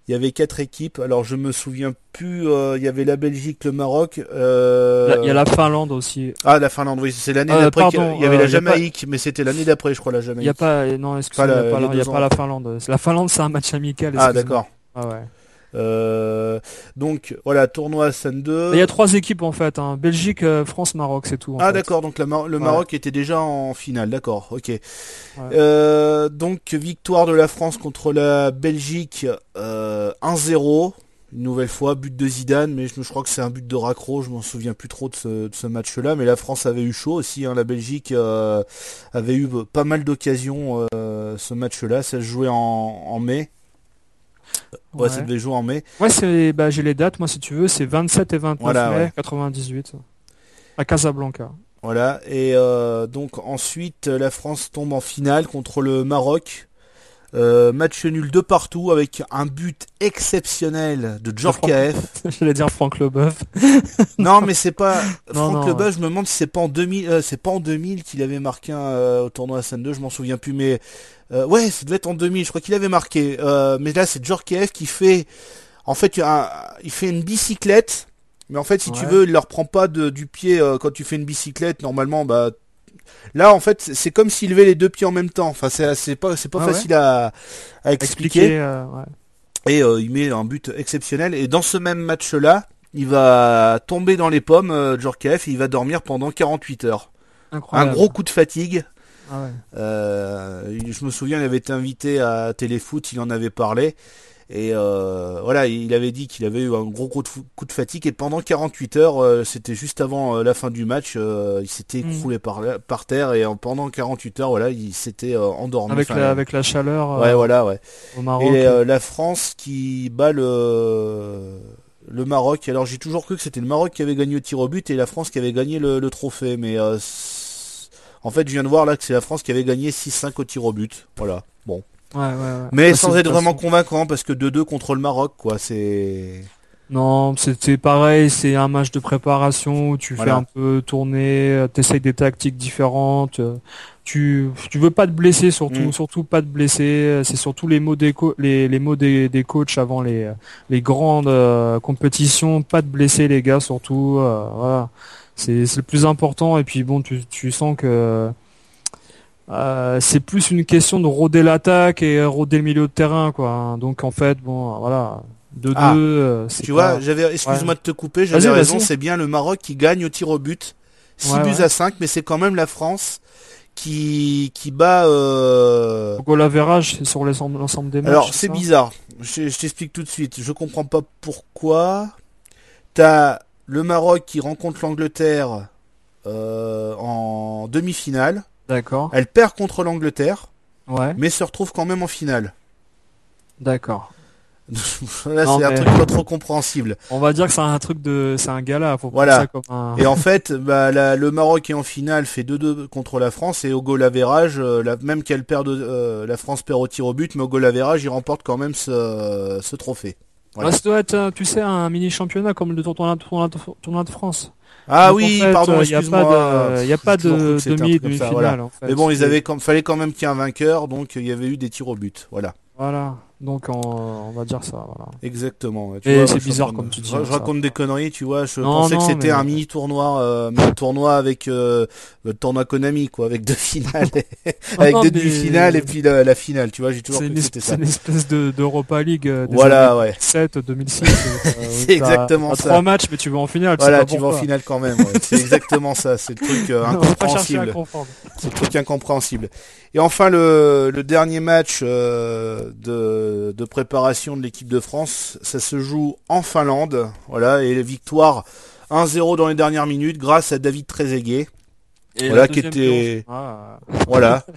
Il y avait quatre équipes. Alors je me souviens plus. Euh, il y avait la Belgique, le Maroc. Euh, il y a la Finlande aussi. Ah la Finlande, oui, c'est l'année euh, d'après. Il y avait la Jamaïque, mais c'était l'année d'après, je crois, la Jamaïque. Il n'y a pas, non, excusez-moi, il n'y a, pas la Finlande. La Finlande, c'est un match amical. Ah d'accord. Ah ouais. Euh, donc voilà, tournoi San 2. Il y a trois équipes en fait, hein. Belgique, euh, France, Maroc, c'est tout. ah d'accord, donc le Maroc était déjà en finale, d'accord, ok. Euh, donc victoire de la France contre la Belgique 1-0. Une nouvelle fois, but de Zidane, mais je, crois que c'est un but de Racro, je m'en souviens plus trop de ce, match-là, mais la France avait eu chaud aussi, hein. la Belgique avait eu pas mal d'occasions ce match-là, ça se jouait en mai. Ouais, ça devait jouer en mai. Ouais, c'est, bah, j'ai les dates, moi, si tu veux, c'est 27 et 29 mai 98, à Casablanca. Voilà, et euh, donc ensuite, la France tombe en finale contre le Maroc. Euh, match nul de partout avec un but exceptionnel de Djorkaeff. J'allais dire Franck Leboeuf. non, mais c'est pas Franck Leboeuf. Je me demande si c'est pas en 2000, euh, c'est pas en 2000 qu'il avait marqué un, au tournoi à 2 Je m'en souviens plus, mais euh, ouais, ça devait être en 2000, je crois qu'il avait marqué. Euh, mais là, c'est Djorkaeff qui fait, en fait, il fait une bicyclette. Mais en fait, si tu veux, il leur prend pas de, du pied euh, quand tu fais une bicyclette. Normalement, bah, là, en fait, c'est comme s'il levait les deux pieds en même temps. Enfin, c'est pas, c'est pas ah facile à, à, expliquer. ouais. Et il met un but exceptionnel. Et dans ce même match-là, il va tomber dans les pommes, euh, Djorkaeff, et il va dormir pendant 48 heures. Un gros coup de fatigue. Ah euh, je me souviens, il avait été invité à Téléfoot, il en avait parlé. Et euh, voilà, il avait dit qu'il avait eu un gros coup de, coup de fatigue. Et pendant 48 heures, c'était juste avant la fin du match, il s'était hmm. écroulé par, par terre. Et pendant 48 heures, voilà, il s'était endormi. Avec, la, avec la chaleur. ouais, voilà, ouais. Et la France qui bat le le Maroc. Alors j'ai toujours cru que c'était le Maroc qui avait gagné au tir au but et la France qui avait gagné le, trophée. Mais euh, en fait, je viens de voir là que c'est la France qui avait gagné 6-5 au tir au but. Voilà. Bon. Mais sans être vraiment convaincant parce que 2-2 contre le Maroc, quoi. C'est. Non, c'est pareil, c'est un match de préparation où tu fais un peu tourner, euh, t'essayes des tactiques différentes. Euh, tu tu veux pas te blesser surtout mm. surtout pas te blesser c'est surtout les mots des les, les mots des, des coachs avant les les grandes euh, compétitions pas de blesser les gars surtout euh, voilà c'est c'est le plus important et puis bon tu tu sens que euh, c'est plus une question de rôder l'attaque et rôder le milieu de terrain quoi donc en fait bon voilà de ah, deux tu vois j'avais excuse-moi de te couper j'avais raison c'est bien le Maroc qui gagne au tir au but 6 buts à 5 mais c'est quand même la France qui qui bat euh... c'est sur l'ensemble des matchs. Alors c'est bizarre. Je, t'explique tout de suite. Je comprends pas pourquoi. T'as le Maroc qui rencontre l'Angleterre euh, en demi-finale. D'accord. Elle perd contre l'Angleterre. Ouais. Mais se retrouve quand même en finale. D'accord. Là, c'est un truc pas trop compréhensible. On va dire que c'est un truc de, c'est un gala. Faut voilà. Ça comme un... Et en fait, bah, le Maroc est en finale, fait 2-2 contre la France et au goal average, euh, la, même qu'elle perd, de, euh, la France perd au tir au but, mais au goal average, il remporte quand même ce, ce trophée. Voilà. ça doit être, tu sais, un mini championnat comme le tournoi, tournoi, de France. Ah oui, pardon, excuse-moi. Il n'y a pas de, demi, demi-finale. En fait. Mais bon, ils avaient, comme, fallait quand même qu'il y ait un vainqueur, donc il y avait eu des tirs au but. Voilà. Voilà. Donc on, va dire ça. Voilà. Exactement. et c'est bizarre comme tu dis. Je, raconte des conneries, tu vois. Je pensais que c'était un mini tournoi, euh, un tournoi avec euh, le tournoi Konami, quoi, avec deux finales, avec deux demi-finales et puis la, finale. Tu vois, j'ai toujours ça. C'est une espèce de d'Europa League. Euh, des voilà, ouais. 7, 2006. c'est exactement ça. Trois matchs, mais tu vas en finale. Voilà, tu vas en finale quand même. c'est exactement ça. C'est le truc incompréhensible. C'est le truc incompréhensible. Et enfin le, le dernier match de de, préparation de l'équipe de France. Ça se joue en Finlande. Voilà, et victoire 1-0 dans les dernières minutes grâce à David Trezeguet. voilà, qui était. Ah. Voilà.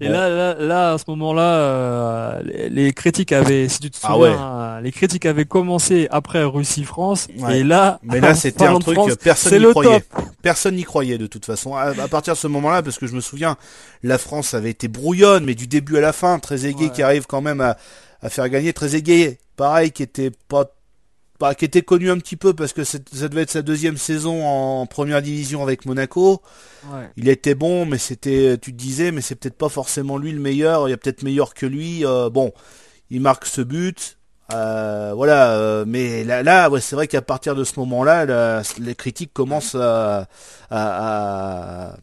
Et là, là, là, à ce moment-là, euh, les, critiques avaient, si tu te ah hein, les critiques avaient commencé après Russie-France. Et là, mais là, c'était un truc personne n'y croyait. Personne n'y croyait de toute façon. À, partir de ce moment-là, parce que je me souviens, la France avait été brouillonne, mais du début à la fin, très aigué qui arrive quand même à, à faire gagner. Très aigué, pareil, qui était pas bah, qui était connu un petit peu parce que ça devait être sa deuxième saison en première division avec Monaco. Ouais. Il était bon, mais c'était, tu te disais, mais c'est peut-être pas forcément lui le meilleur. Il y a peut-être meilleur que lui. Euh, bon, il marque ce but. Euh, voilà, euh, mais là, là ouais, c'est vrai qu'à partir de ce moment-là, les critiques commencent à, à,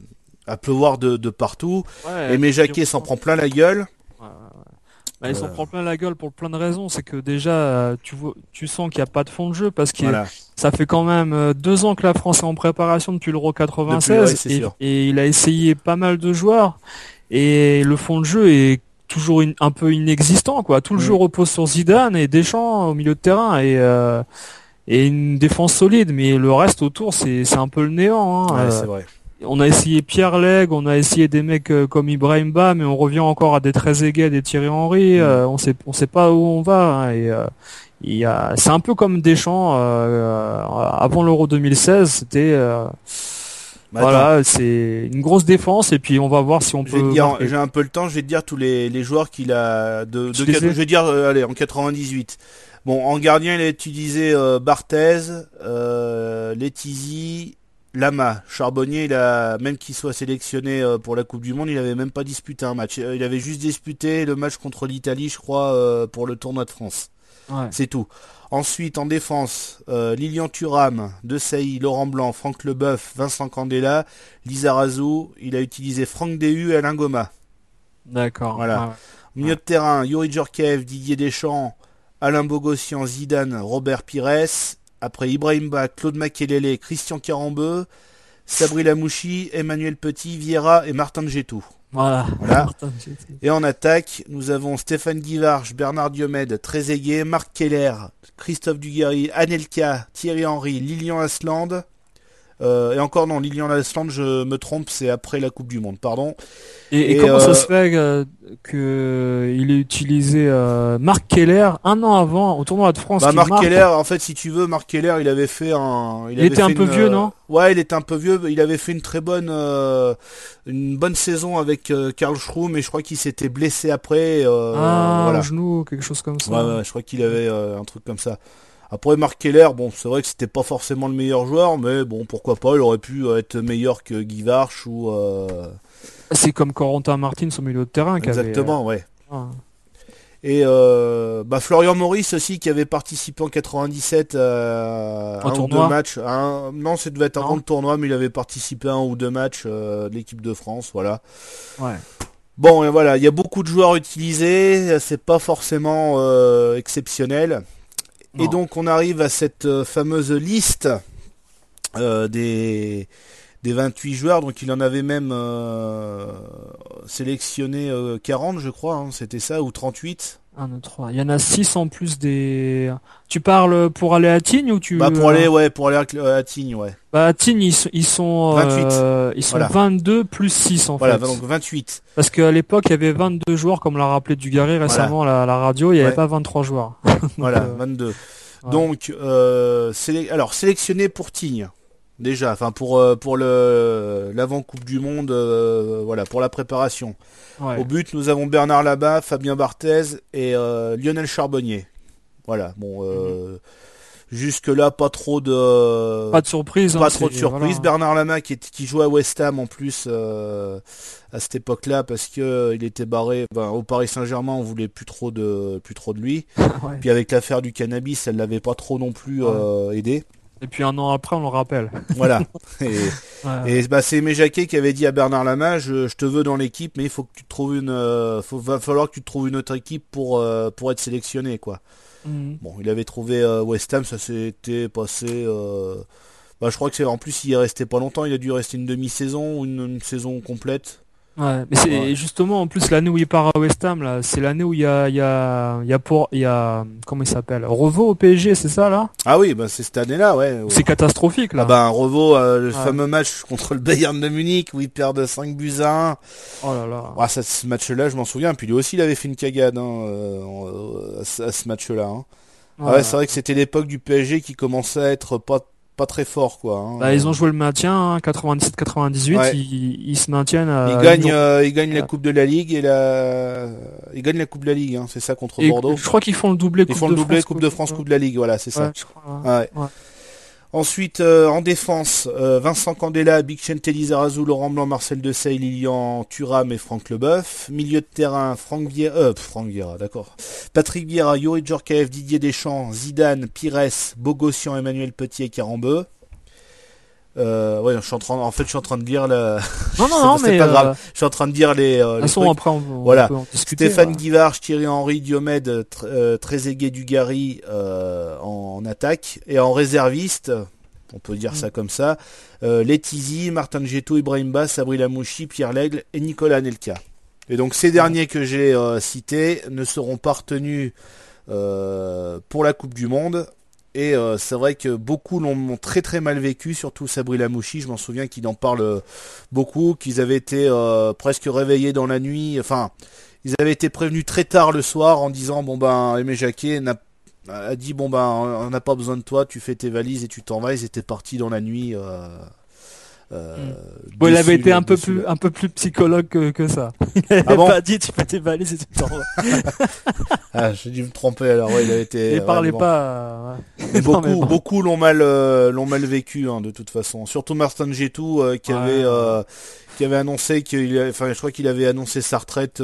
à, pleuvoir de, de partout. et mes Jacquet s'en prend plein la gueule. Bah, ils s'en prend plein la gueule pour plein de raisons. C'est que déjà, tu, vois, tu sens qu'il n'y a pas de fond de jeu parce que ça fait quand même euh, deux ans que la France est en préparation depuis l'Euro 96 et, il a essayé pas mal de joueurs et le fond de jeu est toujours un peu inexistant. quoi. Tout le jeu repose sur Zidane et Deschamps au milieu de terrain et euh, et une défense solide, mais le reste autour c'est un peu le néant. Hein. c'est vrai on a essayé Pierre Leg, on a essayé des mecs euh, comme Ibrahim Ba, mais on revient encore à des très égaux, des Thierry Henry. Mm. Euh, on sait, on sait pas où on va. Hein, et euh, il y a, c'est un peu comme Deschamps avant l'Euro 2016. C'était bah, voilà, c'est une grosse défense et puis on va voir si on peut. J'ai un peu le temps, je vais te dire tous les, les joueurs qu'il a de, de je vais dire allez en 98. Bon, en gardien, il a utilisé Barthez, euh, Letizy, Lama, Charbonnier, il a, même qu'il soit sélectionné euh, pour la Coupe du Monde, il avait même pas disputé un match. Euh, il avait juste disputé le match contre l'Italie, je crois, euh, pour le tournoi de France. C'est tout. Ensuite, en défense, Lilian Thuram, De Sailly, Laurent Blanc, Franck Leboeuf, Vincent Candela, Lisa Razou. Il a utilisé Franck Déhu et Alain Goma. D'accord. Voilà. Milieu de terrain, Yuri Djorkaeff, Didier Deschamps, Alain Bogossian, Zidane, Robert Pires. Après Ibrahim Ba, Claude Makelele, Christian Carambeu, Sabri Lamouchi, Emmanuel Petit, Vieira et Martin Gétou. Voilà. Et en attaque, nous avons Stéphane Guivarch, Bernard Diomède, Trezeguet, Marc Keller, Christophe Duguerry, Anelka, Thierry Henry, Lilian Asland, euh, et encore non, Lilian Asland, je me trompe, c'est après la Coupe du Monde, pardon. Et, comment ça euh, se fait euh, qu'il ait utilisé Marc Keller un an avant au tournoi de France bah, Marc Keller, en fait, si tu veux, Marc Keller, il avait fait un. Il, était un peu vieux, non? Ouais, il était un peu vieux. Il avait fait une très bonne, une bonne saison avec Karl Schroom, et je crois qu'il s'était blessé après. ah, voilà. genou, quelque chose comme ça. Ouais, ouais je crois qu'il avait un truc comme ça. Après Marc Keller, bon, c'est vrai que c'était pas forcément le meilleur joueur, mais bon, pourquoi pas, il aurait pu être meilleur que Guy Varch ou. Euh, c'est comme Corentin Martins au milieu de terrain. Exactement, avait... ouais. Ah. Et euh, bah, Florian Maurice aussi qui avait participé en 97 à un ou deux matchs. non, ça devait être avant le tournoi, mais il avait participé à un ou deux matchs euh, de l'équipe de France, voilà. Ouais. Bon, et voilà, il y a beaucoup de joueurs utilisés, c'est pas forcément exceptionnel. Et donc on arrive à cette euh, fameuse liste euh, des, des 28 joueurs. Donc il en avait même euh, sélectionné 40 je crois, hein, c'était ça, ou 38. 1, 2, 3. Il y en a 6 en plus des. Tu parles pour aller à Tignes ou tu. Bah pour aller, ouais, pour aller à Tignes, ouais. Bah à Tignes, ils, sont. 28. ils sont 22 plus 6 en fait. Voilà, donc 28. Parce qu'à l'époque, il y avait 22 joueurs, comme l'a rappelé Dugarry récemment à la, radio, il n'y avait pas 23 joueurs. voilà, 22. Donc, euh, alors sélectionné pour Tignes déjà, enfin pour euh, pour le l'avant Coupe du Monde, euh, voilà pour la préparation. Au but, nous avons Bernard Labat, Fabien Barthez et Lionel Charbonnier. Voilà, bon. Mhm. Jusque là, pas trop de pas de surprise. Pas hein, trop de surprise. Bernard Lama qui, qui jouait à West Ham en plus à cette époque-là parce que il était barré. Ben, au Paris Saint-Germain, on voulait plus trop de plus trop de lui. Puis avec l'affaire du cannabis, elle l'avait pas trop non plus euh, aidé. Et puis un an après, on le rappelle. Voilà. Et, bah, c'est Aimé Jacquet qui avait dit à Bernard Lama, je, te veux dans l'équipe, mais il faut que tu trouves une, euh, va falloir que tu trouves une autre équipe pour euh, pour être sélectionné, quoi. Mhm. Bon, il avait trouvé West Ham, ça s'était passé. Bah, je crois que c'est en plus il est resté pas longtemps, il a dû rester une demi-saison ou une, saison complète. Ouais, mais c'est justement en plus l'année où il part à West Ham là, c'est l'année où il y a il y a il y a pour il y a comment il s'appelle? Revo au PSG, c'est ça là? Ah oui, bah c'est cette année-là, ouais. C'est catastrophique là. Ah bah Revo euh, le fameux match contre le Bayern de Munich où il perd de 5 buts à 1. Oh là là. Ah, ça, ce match-là, je m'en souviens, puis lui aussi il avait fait une cagade hein, euh, à, ce match-là hein. ouais c'est vrai que c'était l'époque du PSG qui commençait à être pas pas très fort quoi. Hein. Bah, ils ont joué le maintien, 97-98, hein, ils, se maintiennent. ils gagnent, euh, ils gagnent la Coupe de la Ligue et la, ils gagnent la Coupe de la Ligue, hein, c'est ça contre Bordeaux. Je crois qu'ils font le doublé. Ils font le doublé Coupe de France, Coupe de la Ligue, voilà, c'est ça. Ouais, Ensuite, euh, en défense, euh, Vincent Candela, Big Lizarazu, Laurent Blanc, Marcel Desailly, Lilian Thuram et Franck Leboeuf. Milieu de terrain, Franck Vieira, euh, d'accord. Patrick Vieira, Yuri Djorkaeff, Didier Deschamps, Zidane, Pires, Bogossian, Emmanuel Petit et Carambeu. Euh, ouais, je suis en train, en fait, je suis en train de dire la. Non, non, non, mais pas grave. Euh, je suis en train de dire les. Euh, les trucs. après, on, voilà. Stéphane voilà. Thierry Henry, Diomède, euh, Trezeguet, Dugarry euh, en, attaque et en réserviste. On peut dire mm. ça comme ça. Euh, Letizy, Martin Getto, Ibrahim Bass, Sabri Lamouchi, Pierre Lègle et Nicolas Nelka. Et donc ces derniers que j'ai cités ne seront pas retenus pour la Coupe du Monde et euh, c'est vrai que beaucoup l'ont très très mal vécu, surtout Sabri Lamouchi, je m'en souviens qu'il en parle euh, beaucoup, qu'ils avaient été euh, presque réveillés dans la nuit, enfin, ils avaient été prévenus très tard le soir en disant, bon ben, Aimé Jacquet a, dit, bon ben, on n'a pas besoin de toi, tu fais tes valises et tu t'en vas, ils étaient partis dans la nuit. Hmm. bon, il avait été un peu plus un peu plus psychologue que, ça. Il n'avait ah pas dit tu fais tes valises et tu t'en ah, j'ai dû me tromper alors. Ouais, il a été. Il parlait pas. beaucoup beaucoup l'ont mal euh, l'ont mal vécu hein, de toute façon. Surtout Martin Getou euh, qui avait qui avait annoncé qu'il enfin je crois qu'il avait annoncé sa retraite en,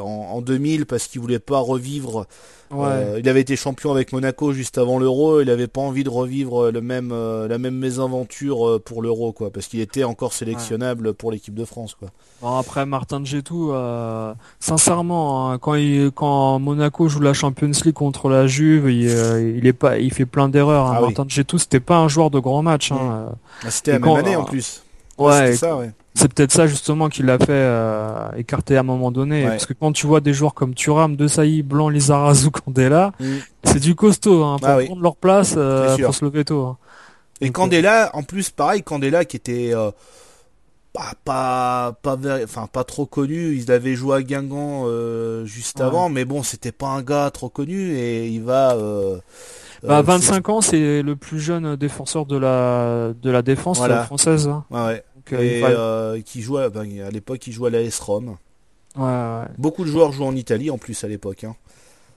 en 2000 parce qu'il voulait pas revivre euh, il avait été champion avec Monaco juste avant l'Euro. Il n'avait pas envie de revivre le même, euh, la même mésaventure euh, pour l'Euro, quoi. parce qu'il était encore sélectionnable pour l'équipe de France. Quoi. après Martin euh, sincèrement, hein, quand, il, quand Monaco joue la Champions League contre la Juve, il, euh, est pas, il fait plein d'erreurs. Hein. Ah Martin Djetou, c'était pas un joueur de grand match. Hein. Ah, c'était la même année en plus. Ouais, c'est peut-être ça justement qui l'a fait écarter à un moment donné. Parce que quand tu vois des joueurs comme Thuram, De Sailly, Blanc, Lizarazu, Candela, mm. c'est du costaud. Hein. Pour ah prendre leur place, il faut se lever tôt. Et Candela, en plus, pareil, Candela qui était euh, pas pas pas, enfin pas trop connu. Il avait joué à Guingamp euh, juste avant, mais bon, c'était pas un gars trop connu et il va. Euh, bah, 25 ans, c'est le plus jeune défenseur de la de la défense française. Hein. Ouais, et qui ben, à l'époque, il jouait à l'AS Rome. Ouais, Beaucoup de joueurs jouaient en Italie en plus à l'époque. Hein.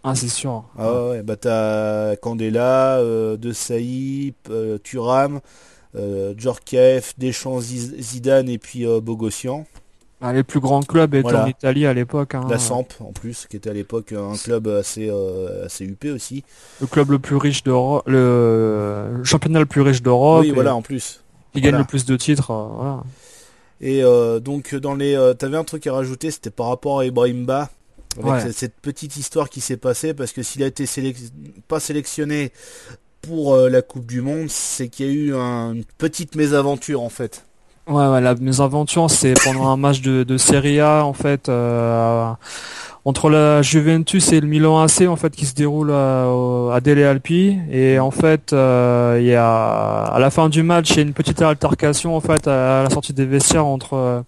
Ah, c'est sûr. Ah ouais, bah t'as Candela, euh, De Saïp, euh, Thuram, euh, Djorkaeff, Deschamps, Zidane et puis euh, Bogossian. Ah, les plus grands clubs étaient en Italie à l'époque. Hein. La Samp en plus, qui était à l'époque un club assez assez huppé aussi. Le club le plus riche d'Europe, le championnat le plus riche d'Europe. Oui, voilà, en plus. Qui gagne le plus de titres. voilà. Et donc dans les, t'avais un truc à rajouter, c'était par rapport à Ibrahimba avec cette petite histoire qui s'est passée parce que s'il a été pas sélectionné pour euh, la Coupe du Monde, c'est qu'il y a eu une petite mésaventure en fait. Ouais, ouais la mésaventure, c'est pendant un match de, de Serie A en fait. Euh, entre la Juventus et le Milan AC en fait qui se déroule à, à Dele Alpi et en fait euh, il y a à la fin du match il y a une petite altercation en fait à la sortie des vestiaires entre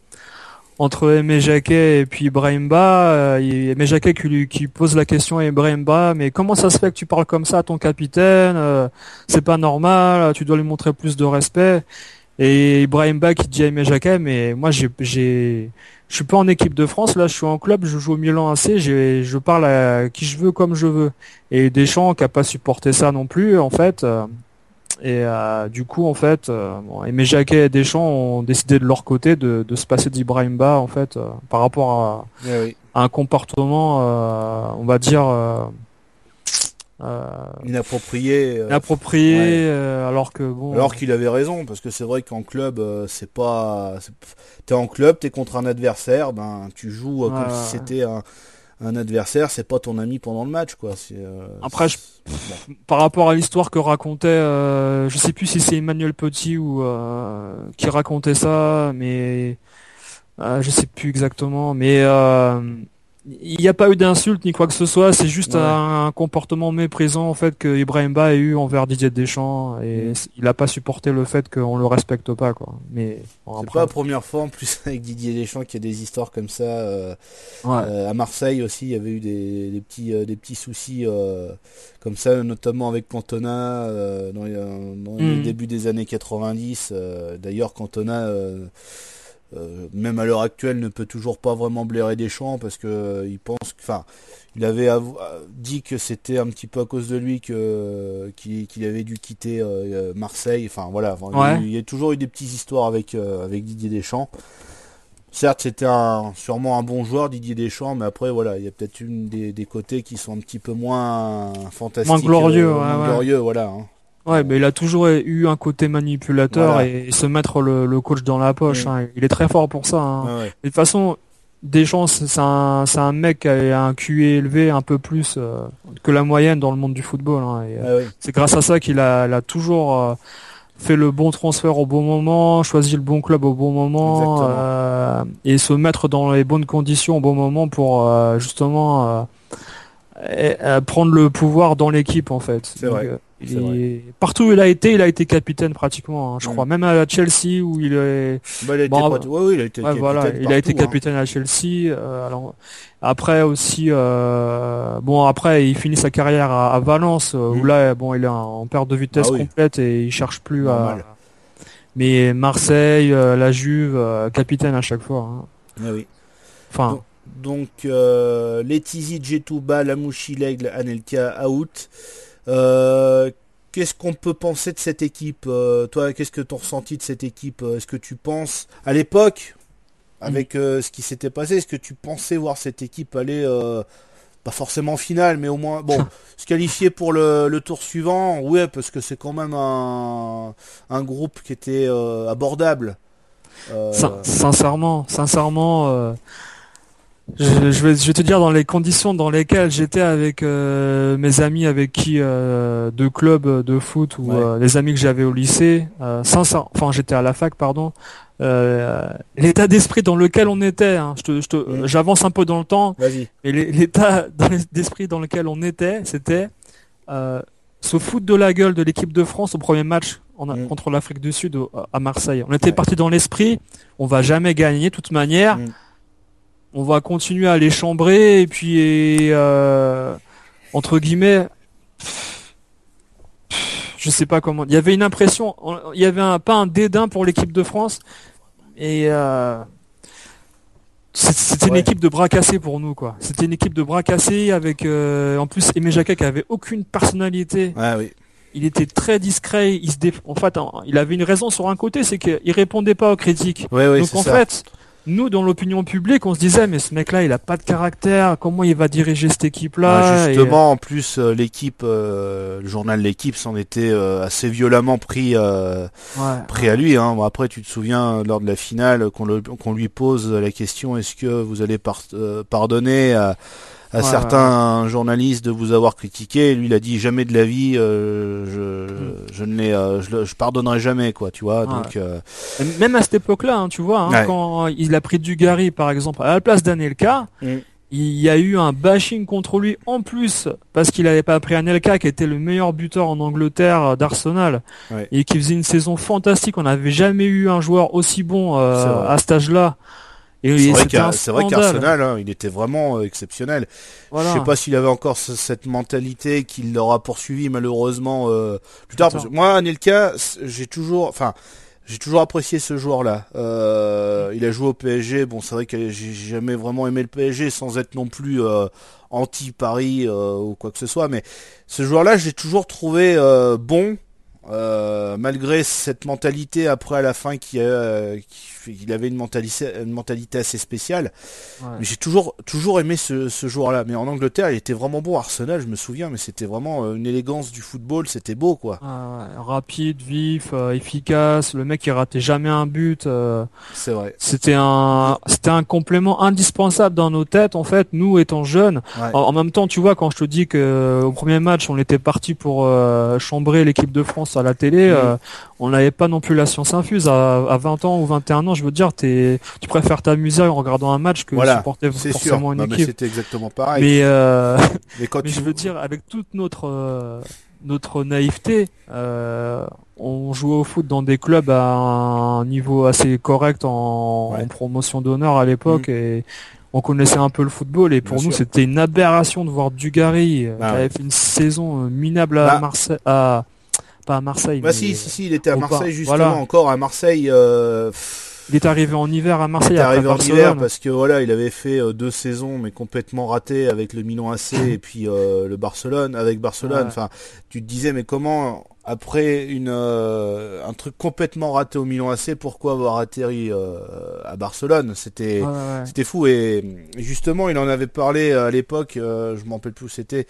entre Aimé Jacquet et puis Brahimba. Euh, Aimé Jacquet qui, qui, pose la question à Brahimba, mais comment ça se fait que tu parles comme ça à ton capitaine? Euh, C'est pas normal, tu dois lui montrer plus de respect. Et Ibrahim qui dit à Aimé Jacquet, mais moi j'ai, j'ai, je suis pas en équipe de France, là je suis en club, je joue au Milan AC, je parle à qui je veux comme je veux. Et Deschamps qui a pas supporté ça non plus, en fait, euh, et euh, du coup, en fait, euh, bon, Aimé Jacquet et Deschamps ont décidé de leur côté de, de se passer d'Ibrahimba, en fait, euh, par rapport à, eh un comportement, on va dire, inapproprié. inapproprié, alors que bon. Alors qu'il avait raison, parce que c'est vrai qu'en club, c'est pas, t'es en club, t'es contre un adversaire, ben tu joues comme si c'était un un adversaire, c'est pas ton ami pendant le match, quoi. Euh, Après, par rapport à l'histoire que racontait, euh, je sais plus si c'est Emmanuel Petit ou euh, qui racontait ça, mais je sais plus exactement. Mais il n'y a pas eu d'insulte ni quoi que ce soit, c'est juste un, comportement méprisant en fait que Ibrahimba a eu envers Didier Deschamps et mm. il n'a pas supporté le fait qu'on le respecte pas quoi. Mais c'est pas la première fois en plus avec Didier Deschamps qu'il y a des histoires comme ça. Euh, euh, à Marseille aussi, il y avait eu des, petits euh, des petits soucis comme ça, notamment avec Cantona dans, dans le mm. début des années 90. D'ailleurs, Cantona euh, même à l'heure actuelle, ne peut toujours pas vraiment blairer des champs parce que euh, il pense, enfin, il avait dit que c'était un petit peu à cause de lui que qu'il avait dû quitter euh, Marseille. Enfin voilà, il, y a toujours eu des petites histoires avec avec Didier Deschamps. Certes, c'était un, sûrement un bon joueur, Didier Deschamps, mais après, voilà, il y a peut-être une des, côtés qui sont un petit peu moins fantastiques. Moins glorieux, glorieux voilà. Hein. Ouais, mais il a toujours eu un côté manipulateur et, se mettre le, coach dans la poche. Mm. Hein. Il est très fort pour ça. Hein. de toute façon, Deschamps, c'est un, un mec qui a un QI élevé un peu plus euh, que la moyenne dans le monde du football. Hein. Euh, ah c'est grâce à ça qu'il a, toujours euh, fait le bon transfert au bon moment, choisi le bon club au bon moment et se mettre dans les bonnes conditions au bon moment pour justement prendre le pouvoir dans l'équipe en fait. C'est vrai. Partout où il a été, il a été capitaine pratiquement, hein, je crois. Même à Chelsea où il est. Bah, il, a été capitaine voilà, il a été hein. capitaine à Chelsea. Euh, alors après aussi, euh, bon après il finit sa carrière à, Valence où mm. là bon il est en perte de vitesse ah complète et il cherche plus à. Mais Marseille, euh, la Juve, capitaine à chaque fois. Hein. Ah oui. Enfin. Donc, euh, Letizy, Jetouba, Lamouchi, L'Aigle, Anelka, out. Euh, qu'est-ce qu'on peut penser de cette équipe euh, Toi, qu'est-ce que tu as ressenti de cette équipe euh, Est-ce que tu penses, à l'époque, avec mm. ce qui s'était passé, est-ce que tu pensais voir cette équipe aller, pas forcément en finale, mais au moins, bon, se qualifier pour le, tour suivant? Ouais, parce que c'est quand même un, groupe qui était abordable. sincèrement, sincèrement, je, je, vais, je vais te dire dans les conditions dans lesquelles j'étais avec euh, mes amis avec qui euh, de club de foot ou euh, les amis que j'avais au lycée, enfin j'étais à la fac pardon. l'état d'esprit dans lequel on était, hein, je te, mm. j'avance un peu dans le temps, mais l'état d'esprit dans lequel on était, c'était se foutre de la gueule de l'équipe de France au premier match mm. contre l'Afrique du Sud à Marseille. On était parti dans l'esprit, on va jamais gagner de toute manière. Mm on va continuer à les chambrer et puis euh, entre guillemets je sais pas comment il y avait une impression il y avait un, pas un dédain pour l'équipe de France et euh, c'était une équipe de bras cassés pour nous quoi. C'était une équipe de bras cassés avec euh, en plus Aimé Jacquet qui avait aucune personnalité. Il était très discret il se en fait il avait une raison sur un côté c'est qu'il répondait pas aux critiques. Donc en fait nous, dans l'opinion publique, on se disait, mais ce mec-là, il a pas de caractère. Comment il va diriger cette équipe-là Justement, en plus, euh, l'équipe, euh, le journal L'équipe s'en était euh, assez violemment pris, pris à lui. Hein. après, tu te souviens lors de la finale qu'on lui pose la question est-ce que vous allez pardonner à à certains journalistes de vous avoir critiqué. Lui, il a dit jamais de la vie, euh, je, mm. je, ne l'ai, euh, je, pardonnerai jamais, quoi, tu vois. Donc, euh, même à cette époque-là, hein, tu vois, hein, quand il a pris du Gary, par exemple, à la place d'Anelka. Mm. Il y a eu un bashing contre lui en plus parce qu'il n'avait pas pris Anelka qui était le meilleur buteur en Angleterre d'Arsenal et qui faisait une saison fantastique. On n'avait jamais eu un joueur aussi bon à cet âge-là. C'est vrai qu'Arsenal, hein, il était vraiment euh, exceptionnel. Je sais pas s'il avait encore cette mentalité qu'il l'aura poursuivi malheureusement euh, plus tard. moi, Anelka, j'ai toujours, enfin, j'ai toujours apprécié ce joueur-là. Euh, il a joué au PSG. Bon, c'est vrai que j'ai jamais vraiment aimé le PSG sans être non plus anti Paris ou quoi que ce soit. Mais ce joueur-là, j'ai toujours trouvé bon. Malgré cette mentalité après à la fin qui, il avait une mentalité, une mentalité assez spéciale. Mais j'ai toujours, toujours aimé ce, ce joueur-là. Mais en Angleterre, il était vraiment bon. Arsenal, je me souviens, mais c'était vraiment euh, une élégance du football. C'était beau, quoi. rapide, vif, euh, efficace. Le mec, il ratait jamais un but. Euh. c'est vrai. C'était un, c'était un complément indispensable dans nos têtes, en fait, nous étant jeunes. En, même temps, tu vois, quand je te dis que au premier match, on était parti pour chambrer l'équipe de France à la télé, mm. on n'avait pas non plus la science infuse. À, à 20 ans ou 21 ans, je veux dire, tu préfères t'amuser en regardant un match que supporter forcément une équipe. C'était exactement pareil. Mais, euh, mais, je veux dire, avec toute notre euh, notre naïveté, euh, on jouait au foot dans des clubs à un niveau assez correct en, promotion d'honneur à l'époque mm. et on connaissait un peu le football et pour nous c'était une aberration de voir Dugarry bah qui avait fait une saison minable à bah. Marseille à pas à Marseille. Bah si, si, si, il était à Marseille justement encore à Marseille. Euh, il est arrivé en hiver à Marseille. Il est arrivé en hiver parce que voilà, il avait fait euh, deux saisons mais complètement ratées avec le Milan AC et puis euh, le Barcelone avec Barcelone. Enfin, tu te disais mais comment après une un truc complètement raté au Milan AC, pourquoi avoir atterri à Barcelone? C'était c'était fou et justement il en avait parlé à l'époque. je m'en rappelle plus où c'était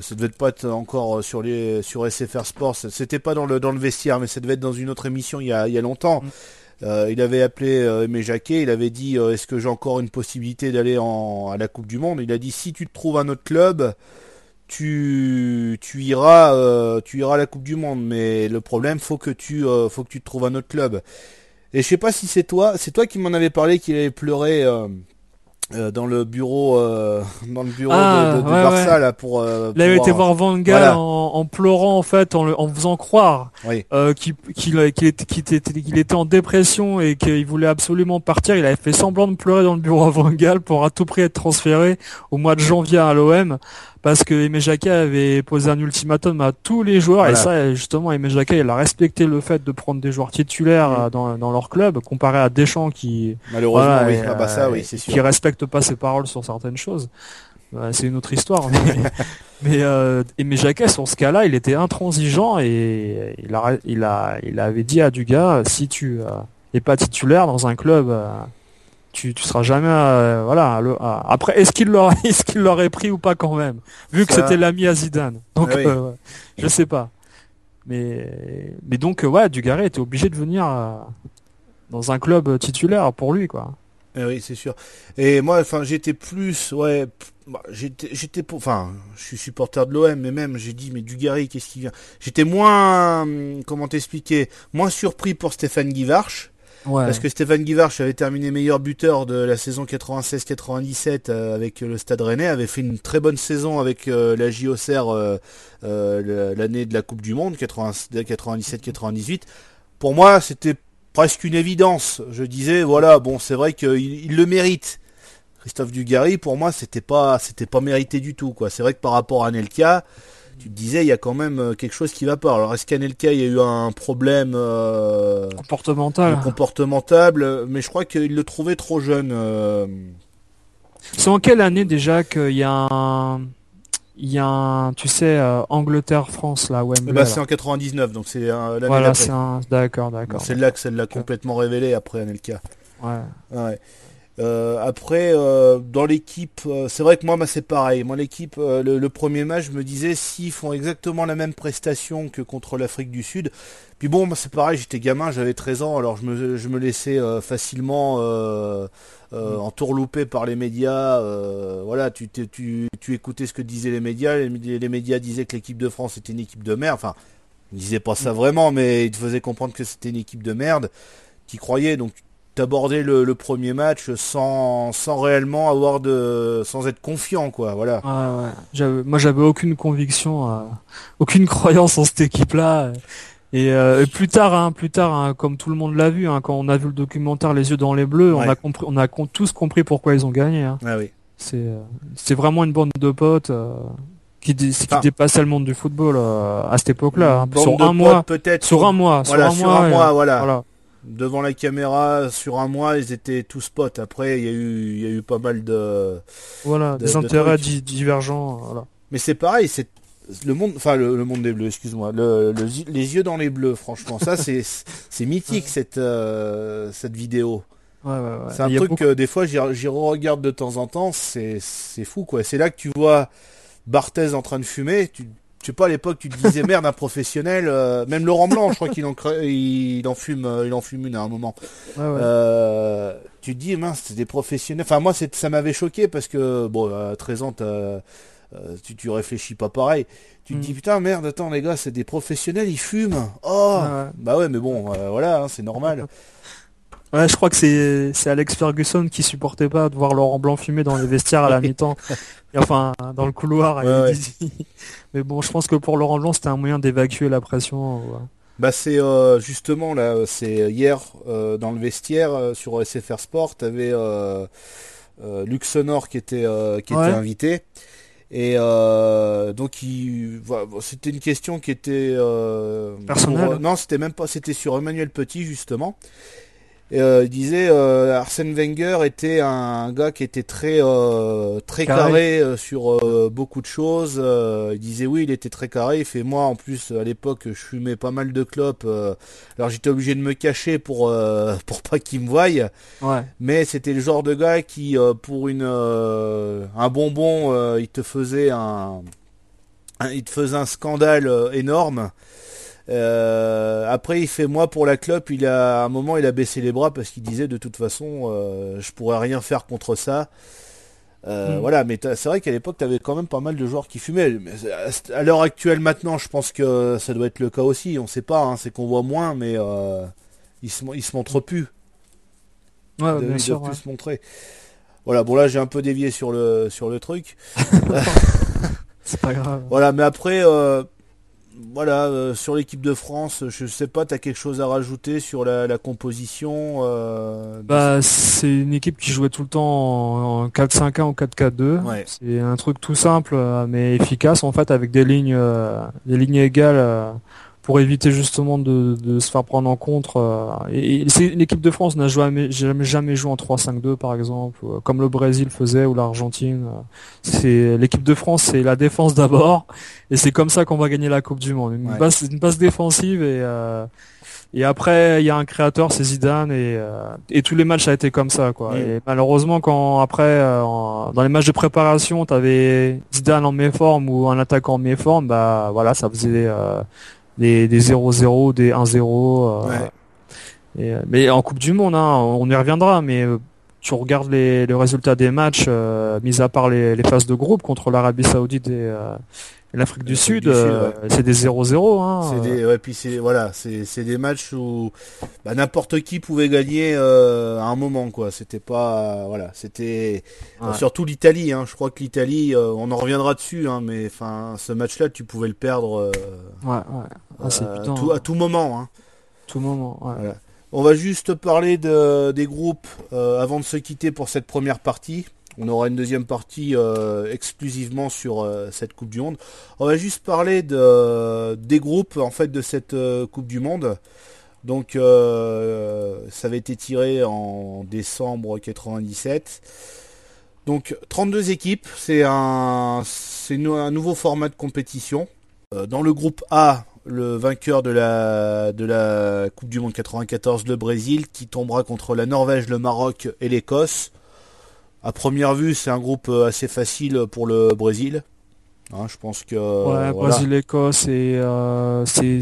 ça devait pas être encore euh, sur les sur SFR Sports. C'était pas dans le dans le vestiaire, mais ça devait être dans une autre émission il y a, il y a longtemps. Mm. Euh, il avait appelé euh, Aimé Jacquet, il avait dit est-ce que j'ai encore une possibilité d'aller à la Coupe du Monde? Il a dit si tu te trouves un autre club, tu tu iras tu iras à la Coupe du Monde, mais le problème faut que tu faut que tu te trouves un autre club. Et je sais pas si c'est toi, c'est toi qui m'en avais parlé qu'il avait pleuré euh, dans le bureau euh, dans le bureau de, ah, Barça là pour euh, il avait été voir Van Gaal en, pleurant en fait en, en faisant croire qu'il qu'il était, était en dépression et qu'il voulait absolument partir. Il avait fait semblant de pleurer dans le bureau à Van Gaal pour à tout prix être transféré au mois de janvier à l'OM parce que Aimé Jacquet avait posé un ultimatum à tous les joueurs et ça justement Aimé Jacquet il a respecté le fait de prendre des joueurs titulaires mm. dans, dans, leur club comparé à Deschamps qui malheureusement oui, ah bah ça, oui c'est sûr. qui respecte pas ses paroles sur certaines choses c'est une autre histoire mais, euh, Aimé Jacquet sur ce cas-là il était intransigeant et il a il a il avait dit à Dugas si tu euh, es pas titulaire dans un club euh, tu, tu seras jamais euh, voilà après est-ce qu'il l'aurait est-ce qu'il l'aurait pris ou pas quand même? Vu que c'était l'ami à Zidane donc ah euh, je sais pas mais mais donc euh, ouais Dugarry était obligé de venir dans un club titulaire pour lui quoi. Eh oui, c'est sûr. Et moi, enfin, j'étais plus, ouais, bah, j'étais, j'étais pour, enfin, je suis supporter de l'OM, mais même, j'ai dit, mais Dugarry, qu'est-ce qui vient? J'étais moins, hum, comment t'expliquer, moins surpris pour Stéphane Guivarch. Parce que Stéphane Guivarch avait terminé meilleur buteur de la saison 96-97 euh, avec le Stade Rennais, avait fait une très bonne saison avec euh, la JOCR euh, l'année de la Coupe du Monde 97-98. Pour moi, c'était presque une évidence. Je disais, voilà, bon, c'est vrai qu'il le mérite. Christophe Dugarry, pour moi, c'était pas, c'était pas mérité du tout. C'est vrai que par rapport à Nelka, tu te disais, il y a quand même euh, quelque chose qui va pas. Alors, est-ce qu'Anelka, il y a eu un problème euh, comportemental, comportemental, mais je crois qu'il le trouvait trop jeune. Euh. C'est en quelle année déjà qu'il y a un il y a un, tu sais, euh, Angleterre-France là, Wembley. Bah, c'est en 99, donc c'est l'année Voilà, c'est un, d'accord, d'accord. C'est là que ça l'a complètement révélé après Anelka. Ouais. ouais. Euh, après, euh, dans l'équipe, euh, c'est vrai que moi, bah, c'est pareil. Moi, l'équipe, le, premier match, je me disais s'ils font exactement la même prestation que contre l'Afrique du Sud. Puis bon, bah, c'est pareil, j'étais gamin, j'avais 13 ans, alors je me, je me laissais facilement mm. entourlouper par les médias. voilà, tu, tu, tu, écoutais ce que disaient les médias. Les, médias disaient que l'équipe de France était une équipe de merde. Enfin, ils disaient pas ça mm. vraiment, mais ils te faisaient comprendre que c'était une équipe de merde. Qui croyais, donc d'aborder le, le, premier match sans, sans réellement avoir de sans être confiant quoi voilà. Moi j'avais aucune conviction euh, aucune croyance en cette équipe là et, euh, plus tard hein, plus tard hein, comme tout le monde l'a vu hein, quand on a vu le documentaire les yeux dans les bleus on a compris on a tous compris pourquoi ils ont gagné ah oui. C'est euh, c'est vraiment une bande de potes qui, qui dépassait le monde du football à cette époque-là. Sur, un mois, peut-être. Sur un mois. Voilà, sur un mois, voilà devant la caméra sur un mois ils étaient tous potes. Après il y a eu il y a eu pas mal de voilà des intérêts divergents voilà. Mais c'est pareil c'est le monde enfin le, monde des bleus excuse-moi. Le, les yeux dans les bleus franchement. Ça c'est c'est mythique cette euh, cette vidéo. Ouais, ouais, ouais. c'est un truc que des fois j'y regarde de temps en temps. C'est c'est fou quoi. C'est là que tu vois Barthez en train de fumer. Tu je sais pas à l'époque tu te disais merde un professionnel euh, même Laurent Blanc je crois qu'il en il en fume euh, il en fume une à un moment. Euh, tu te dis mince c'est des professionnels enfin moi ça m'avait choqué parce que bon à 13 ans tu, tu réfléchis pas pareil. Tu te dis mm. putain merde attends les gars c'est des professionnels ils fument. Oh bah ouais mais bon voilà hein, c'est normal Ouais, je crois que c'est c'est Alex Ferguson qui supportait pas de voir Laurent Blanc fumer dans les vestiaires à la mi-temps. enfin, dans le couloir. Mais bon, je pense que pour Laurent Blanc, c'était un moyen d'évacuer la pression. Bah c'est euh, justement là, c'est hier euh, dans le vestiaire euh, sur SFR Sport, t'avais euh, Luxonor qui était qui était invité. Et donc il, c'était une question qui était personnelle. non, c'était même pas, c'était sur Emmanuel Petit justement. Euh, il disait euh, Arsène Wenger était un gars qui était très euh, très carré, sur beaucoup de choses. il disait oui, il était très carré. Il fait moi en plus à l'époque je fumais pas mal de clopes. alors j'étais obligé de me cacher pour pour pas qu'il me voie. Ouais. Mais c'était le genre de gars qui pour une un bonbon il te faisait un, un, il te faisait un scandale énorme. Euh, après, il fait moi pour la clope. Il a à un moment, il a baissé les bras parce qu'il disait de toute façon, euh, je pourrais rien faire contre ça. Euh, mm. Voilà, mais c'est vrai qu'à l'époque, tu avais quand même pas mal de joueurs qui fumaient. à l'heure actuelle, maintenant, je pense que ça doit être le cas aussi. On sait pas, hein, c'est qu'on voit moins, mais ils se, ils se montrent plus. Ouais, bien sûr, plus se montrer. Voilà, bon là, j'ai un peu dévié sur le sur le truc. c'est pas grave. Voilà, mais après voilà, euh, sur l'équipe de France, je sais pas, tu as quelque chose à rajouter sur la, composition euh, Bah, c'est une équipe qui jouait tout le temps en, 4-5-1 ou 4-4-2. C'est un truc tout simple euh, mais efficace en fait avec des lignes, des lignes égales pour éviter justement de, de, se faire prendre en contre. Euh, et, l'équipe de France n'a jamais, jamais, jamais joué en 3-5-2 par exemple, euh, comme le Brésil faisait ou l'Argentine. Euh. C'est l'équipe de France, c'est la défense d'abord, et c'est comme ça qu'on va gagner la Coupe du Monde. Une, base, une base défensive et et après il y a un créateur, c'est Zidane et et tous les matchs a été comme ça quoi. Et malheureusement quand après dans les matchs de préparation, t'avais Zidane en méforme ou un attaquant en méforme, bah voilà ça faisait des 0-0, des 1-0. Euh, mais en Coupe du Monde, hein, on y reviendra, mais tu regardes les, le résultat des matchs, mis à part les, phases de groupe contre l'Arabie Saoudite et, l'Afrique du Sud, euh, c'est des 0-0. Hein. C'est des, ouais, puis c'est voilà, c'est des matchs où bah, n'importe qui pouvait gagner euh, à un moment, quoi. C'était pas, voilà, c'était surtout l'Italie. Hein. Je crois que l'Italie, euh, on en reviendra dessus, hein, mais enfin, ce match-là, tu pouvais le perdre. Ah, tout, à tout moment. Hein. Tout moment. On va juste parler de, des groupes avant de se quitter pour cette première partie. On aura une deuxième partie euh, exclusivement sur euh, cette Coupe du Monde. On va juste parler de, des groupes en fait de cette euh, Coupe du Monde. Donc ça avait été tiré en décembre 97. Donc 32 équipes, c'est un, nouveau format de compétition. dans le groupe A, le vainqueur de la, de la Coupe du Monde 94, le Brésil, qui tombera contre la Norvège, le Maroc et l'Écosse. À première vue, c'est un groupe euh, assez facile pour le Brésil. Hein, je pense que. Ouais, Brésil, Écosse et euh, c'est.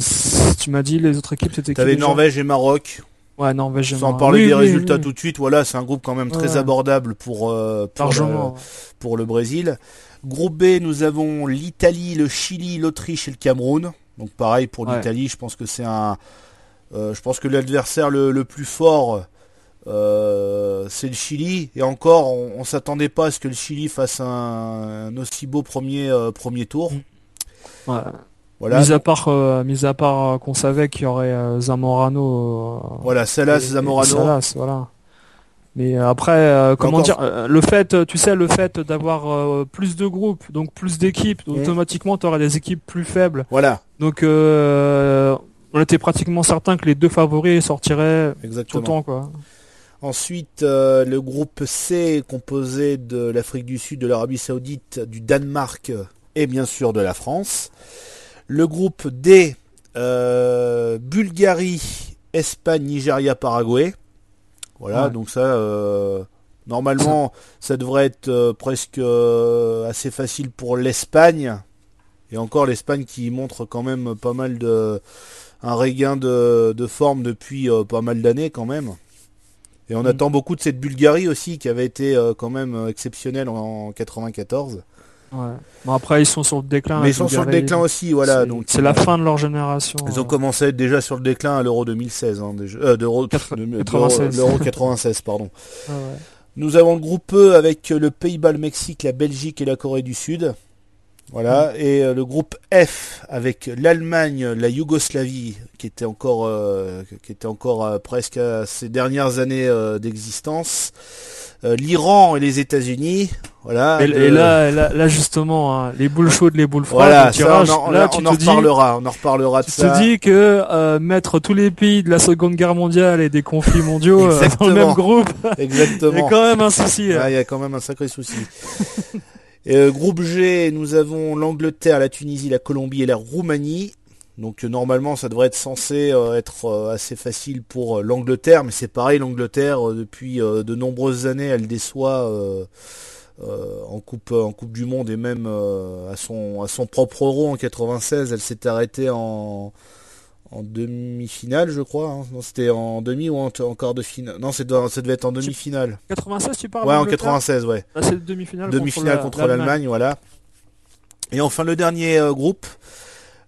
Tu m'as dit les autres équipes c'était. T'avais Norvège et Maroc. Ouais, Norvège et Sans parler des résultats tout de suite, voilà, c'est un groupe quand même très abordable pour euh, pour, le, pour le Brésil. Groupe B, nous avons l'Italie, le Chili, l'Autriche et le Cameroun. Donc pareil pour l'Italie, je pense que c'est un. je pense que l'adversaire le, le, plus fort euh, c'est le Chili et encore on, on s'attendait pas à ce que le Chili fasse un, aussi beau premier euh, premier tour. Ouais. Voilà. Mis à part, euh, mis à part qu'on savait qu'il y aurait Zamorano. voilà, Salas, Zamorano. Salas, voilà. Mais après, comment dire, le fait, tu sais, le fait d'avoir plus de groupes, donc plus d'équipes, mmh. automatiquement, tu auras des équipes plus faibles. Voilà. Donc, on était pratiquement certain que les deux favoris sortiraient Exactement. tout le temps, quoi. Ensuite, euh, le groupe C composé de l'Afrique du Sud, de l'Arabie Saoudite, du Danemark et bien sûr de la France. Le groupe D, euh, Bulgarie, Espagne, Nigeria, Paraguay. Voilà, donc ça, euh, normalement, ça devrait être presque assez facile pour l'Espagne. Et encore l'Espagne qui montre quand même pas mal de un regain de, de forme depuis pas mal d'années quand même. Et on attend beaucoup de cette Bulgarie aussi, qui avait été euh, quand même euh, exceptionnelle en, 94. Ouais. Bon après ils sont sur le déclin. Mais ils sont sur le déclin aussi, voilà. Donc c'est la euh, fin de leur génération. Ils ont commencé à être déjà sur le déclin à l'Euro 2016, hein, déjà, l'Euro 96, pardon. Nous avons le groupe E avec le Pays-Bas, le Mexique, la Belgique et la Corée du Sud. Voilà, et euh, le groupe F avec l'Allemagne, la Yougoslavie, qui était encore, euh, qui était encore euh, presque à ses dernières années d'existence, l'Iran et les États-Unis. Voilà. Et, là, là, justement, hein, les boules chaudes, les boules froides, voilà, on en, là, tu en reparlera, on en reparlera de ça. Tu te dis que mettre tous les pays de la Seconde Guerre mondiale et des conflits mondiaux dans le même groupe, Exactement. il y a quand même un souci. Hein. Il y a quand même un sacré souci. Euh, groupe G, nous avons l'Angleterre, la Tunisie, la Colombie et la Roumanie. Donc euh, normalement ça devrait être censé euh, être assez facile pour l'Angleterre, mais c'est pareil, l'Angleterre depuis de nombreuses années elle déçoit en coupe en coupe du monde et même à son à son propre euro en 96, elle s'est arrêtée en en demi-finale, je crois. Hein. Non, c'était en demi ou en, quart de finale. Non, ça devait être en demi-finale. 96, tu parles Ouais, en 96, ouais. Là, c'est demi-finale. Demi-finale contre, l'Allemagne, voilà. Et enfin, le dernier euh, groupe.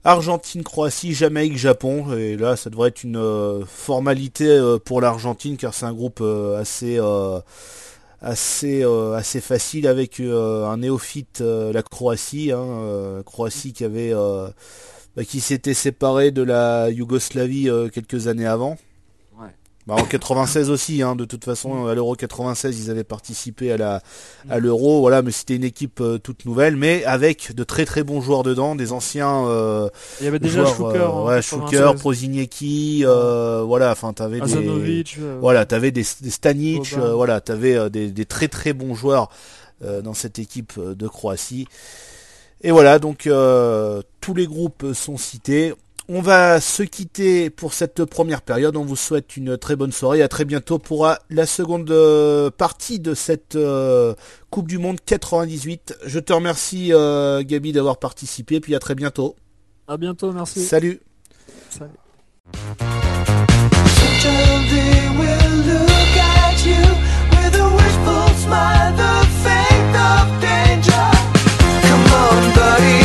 Argentine, Croatie, Jamaïque, Japon. Et là, ça devrait être une euh, formalité euh, pour l'Argentine, car c'est un groupe assez assez assez facile avec un néophyte, la Croatie. Hein, Croatie qui avait bah, qui s'était séparé de la Yougoslavie euh, quelques années avant. Bah, en 96 aussi, hein, de toute façon, à l'Euro 96, ils avaient participé à la à l'Euro, voilà, mais c'était une équipe euh, toute nouvelle, mais avec de très très bons joueurs dedans, des anciens. Euh, Il y avait déjà joueurs, ouais, Schuker, Proziniecki, voilà, enfin t'avais des, voilà, t'avais des, des Stanic, voilà, t'avais des, des très très bons joueurs dans cette équipe de Croatie. Et voilà, donc euh, tous les groupes sont cités. On va se quitter pour cette première période. On vous souhaite une très bonne soirée. À très bientôt pour euh, la seconde euh, partie de cette Coupe du Monde 98. Je te remercie, Gabi, d'avoir participé. Puis à très bientôt. À bientôt, merci. Salut. Salut. Maria.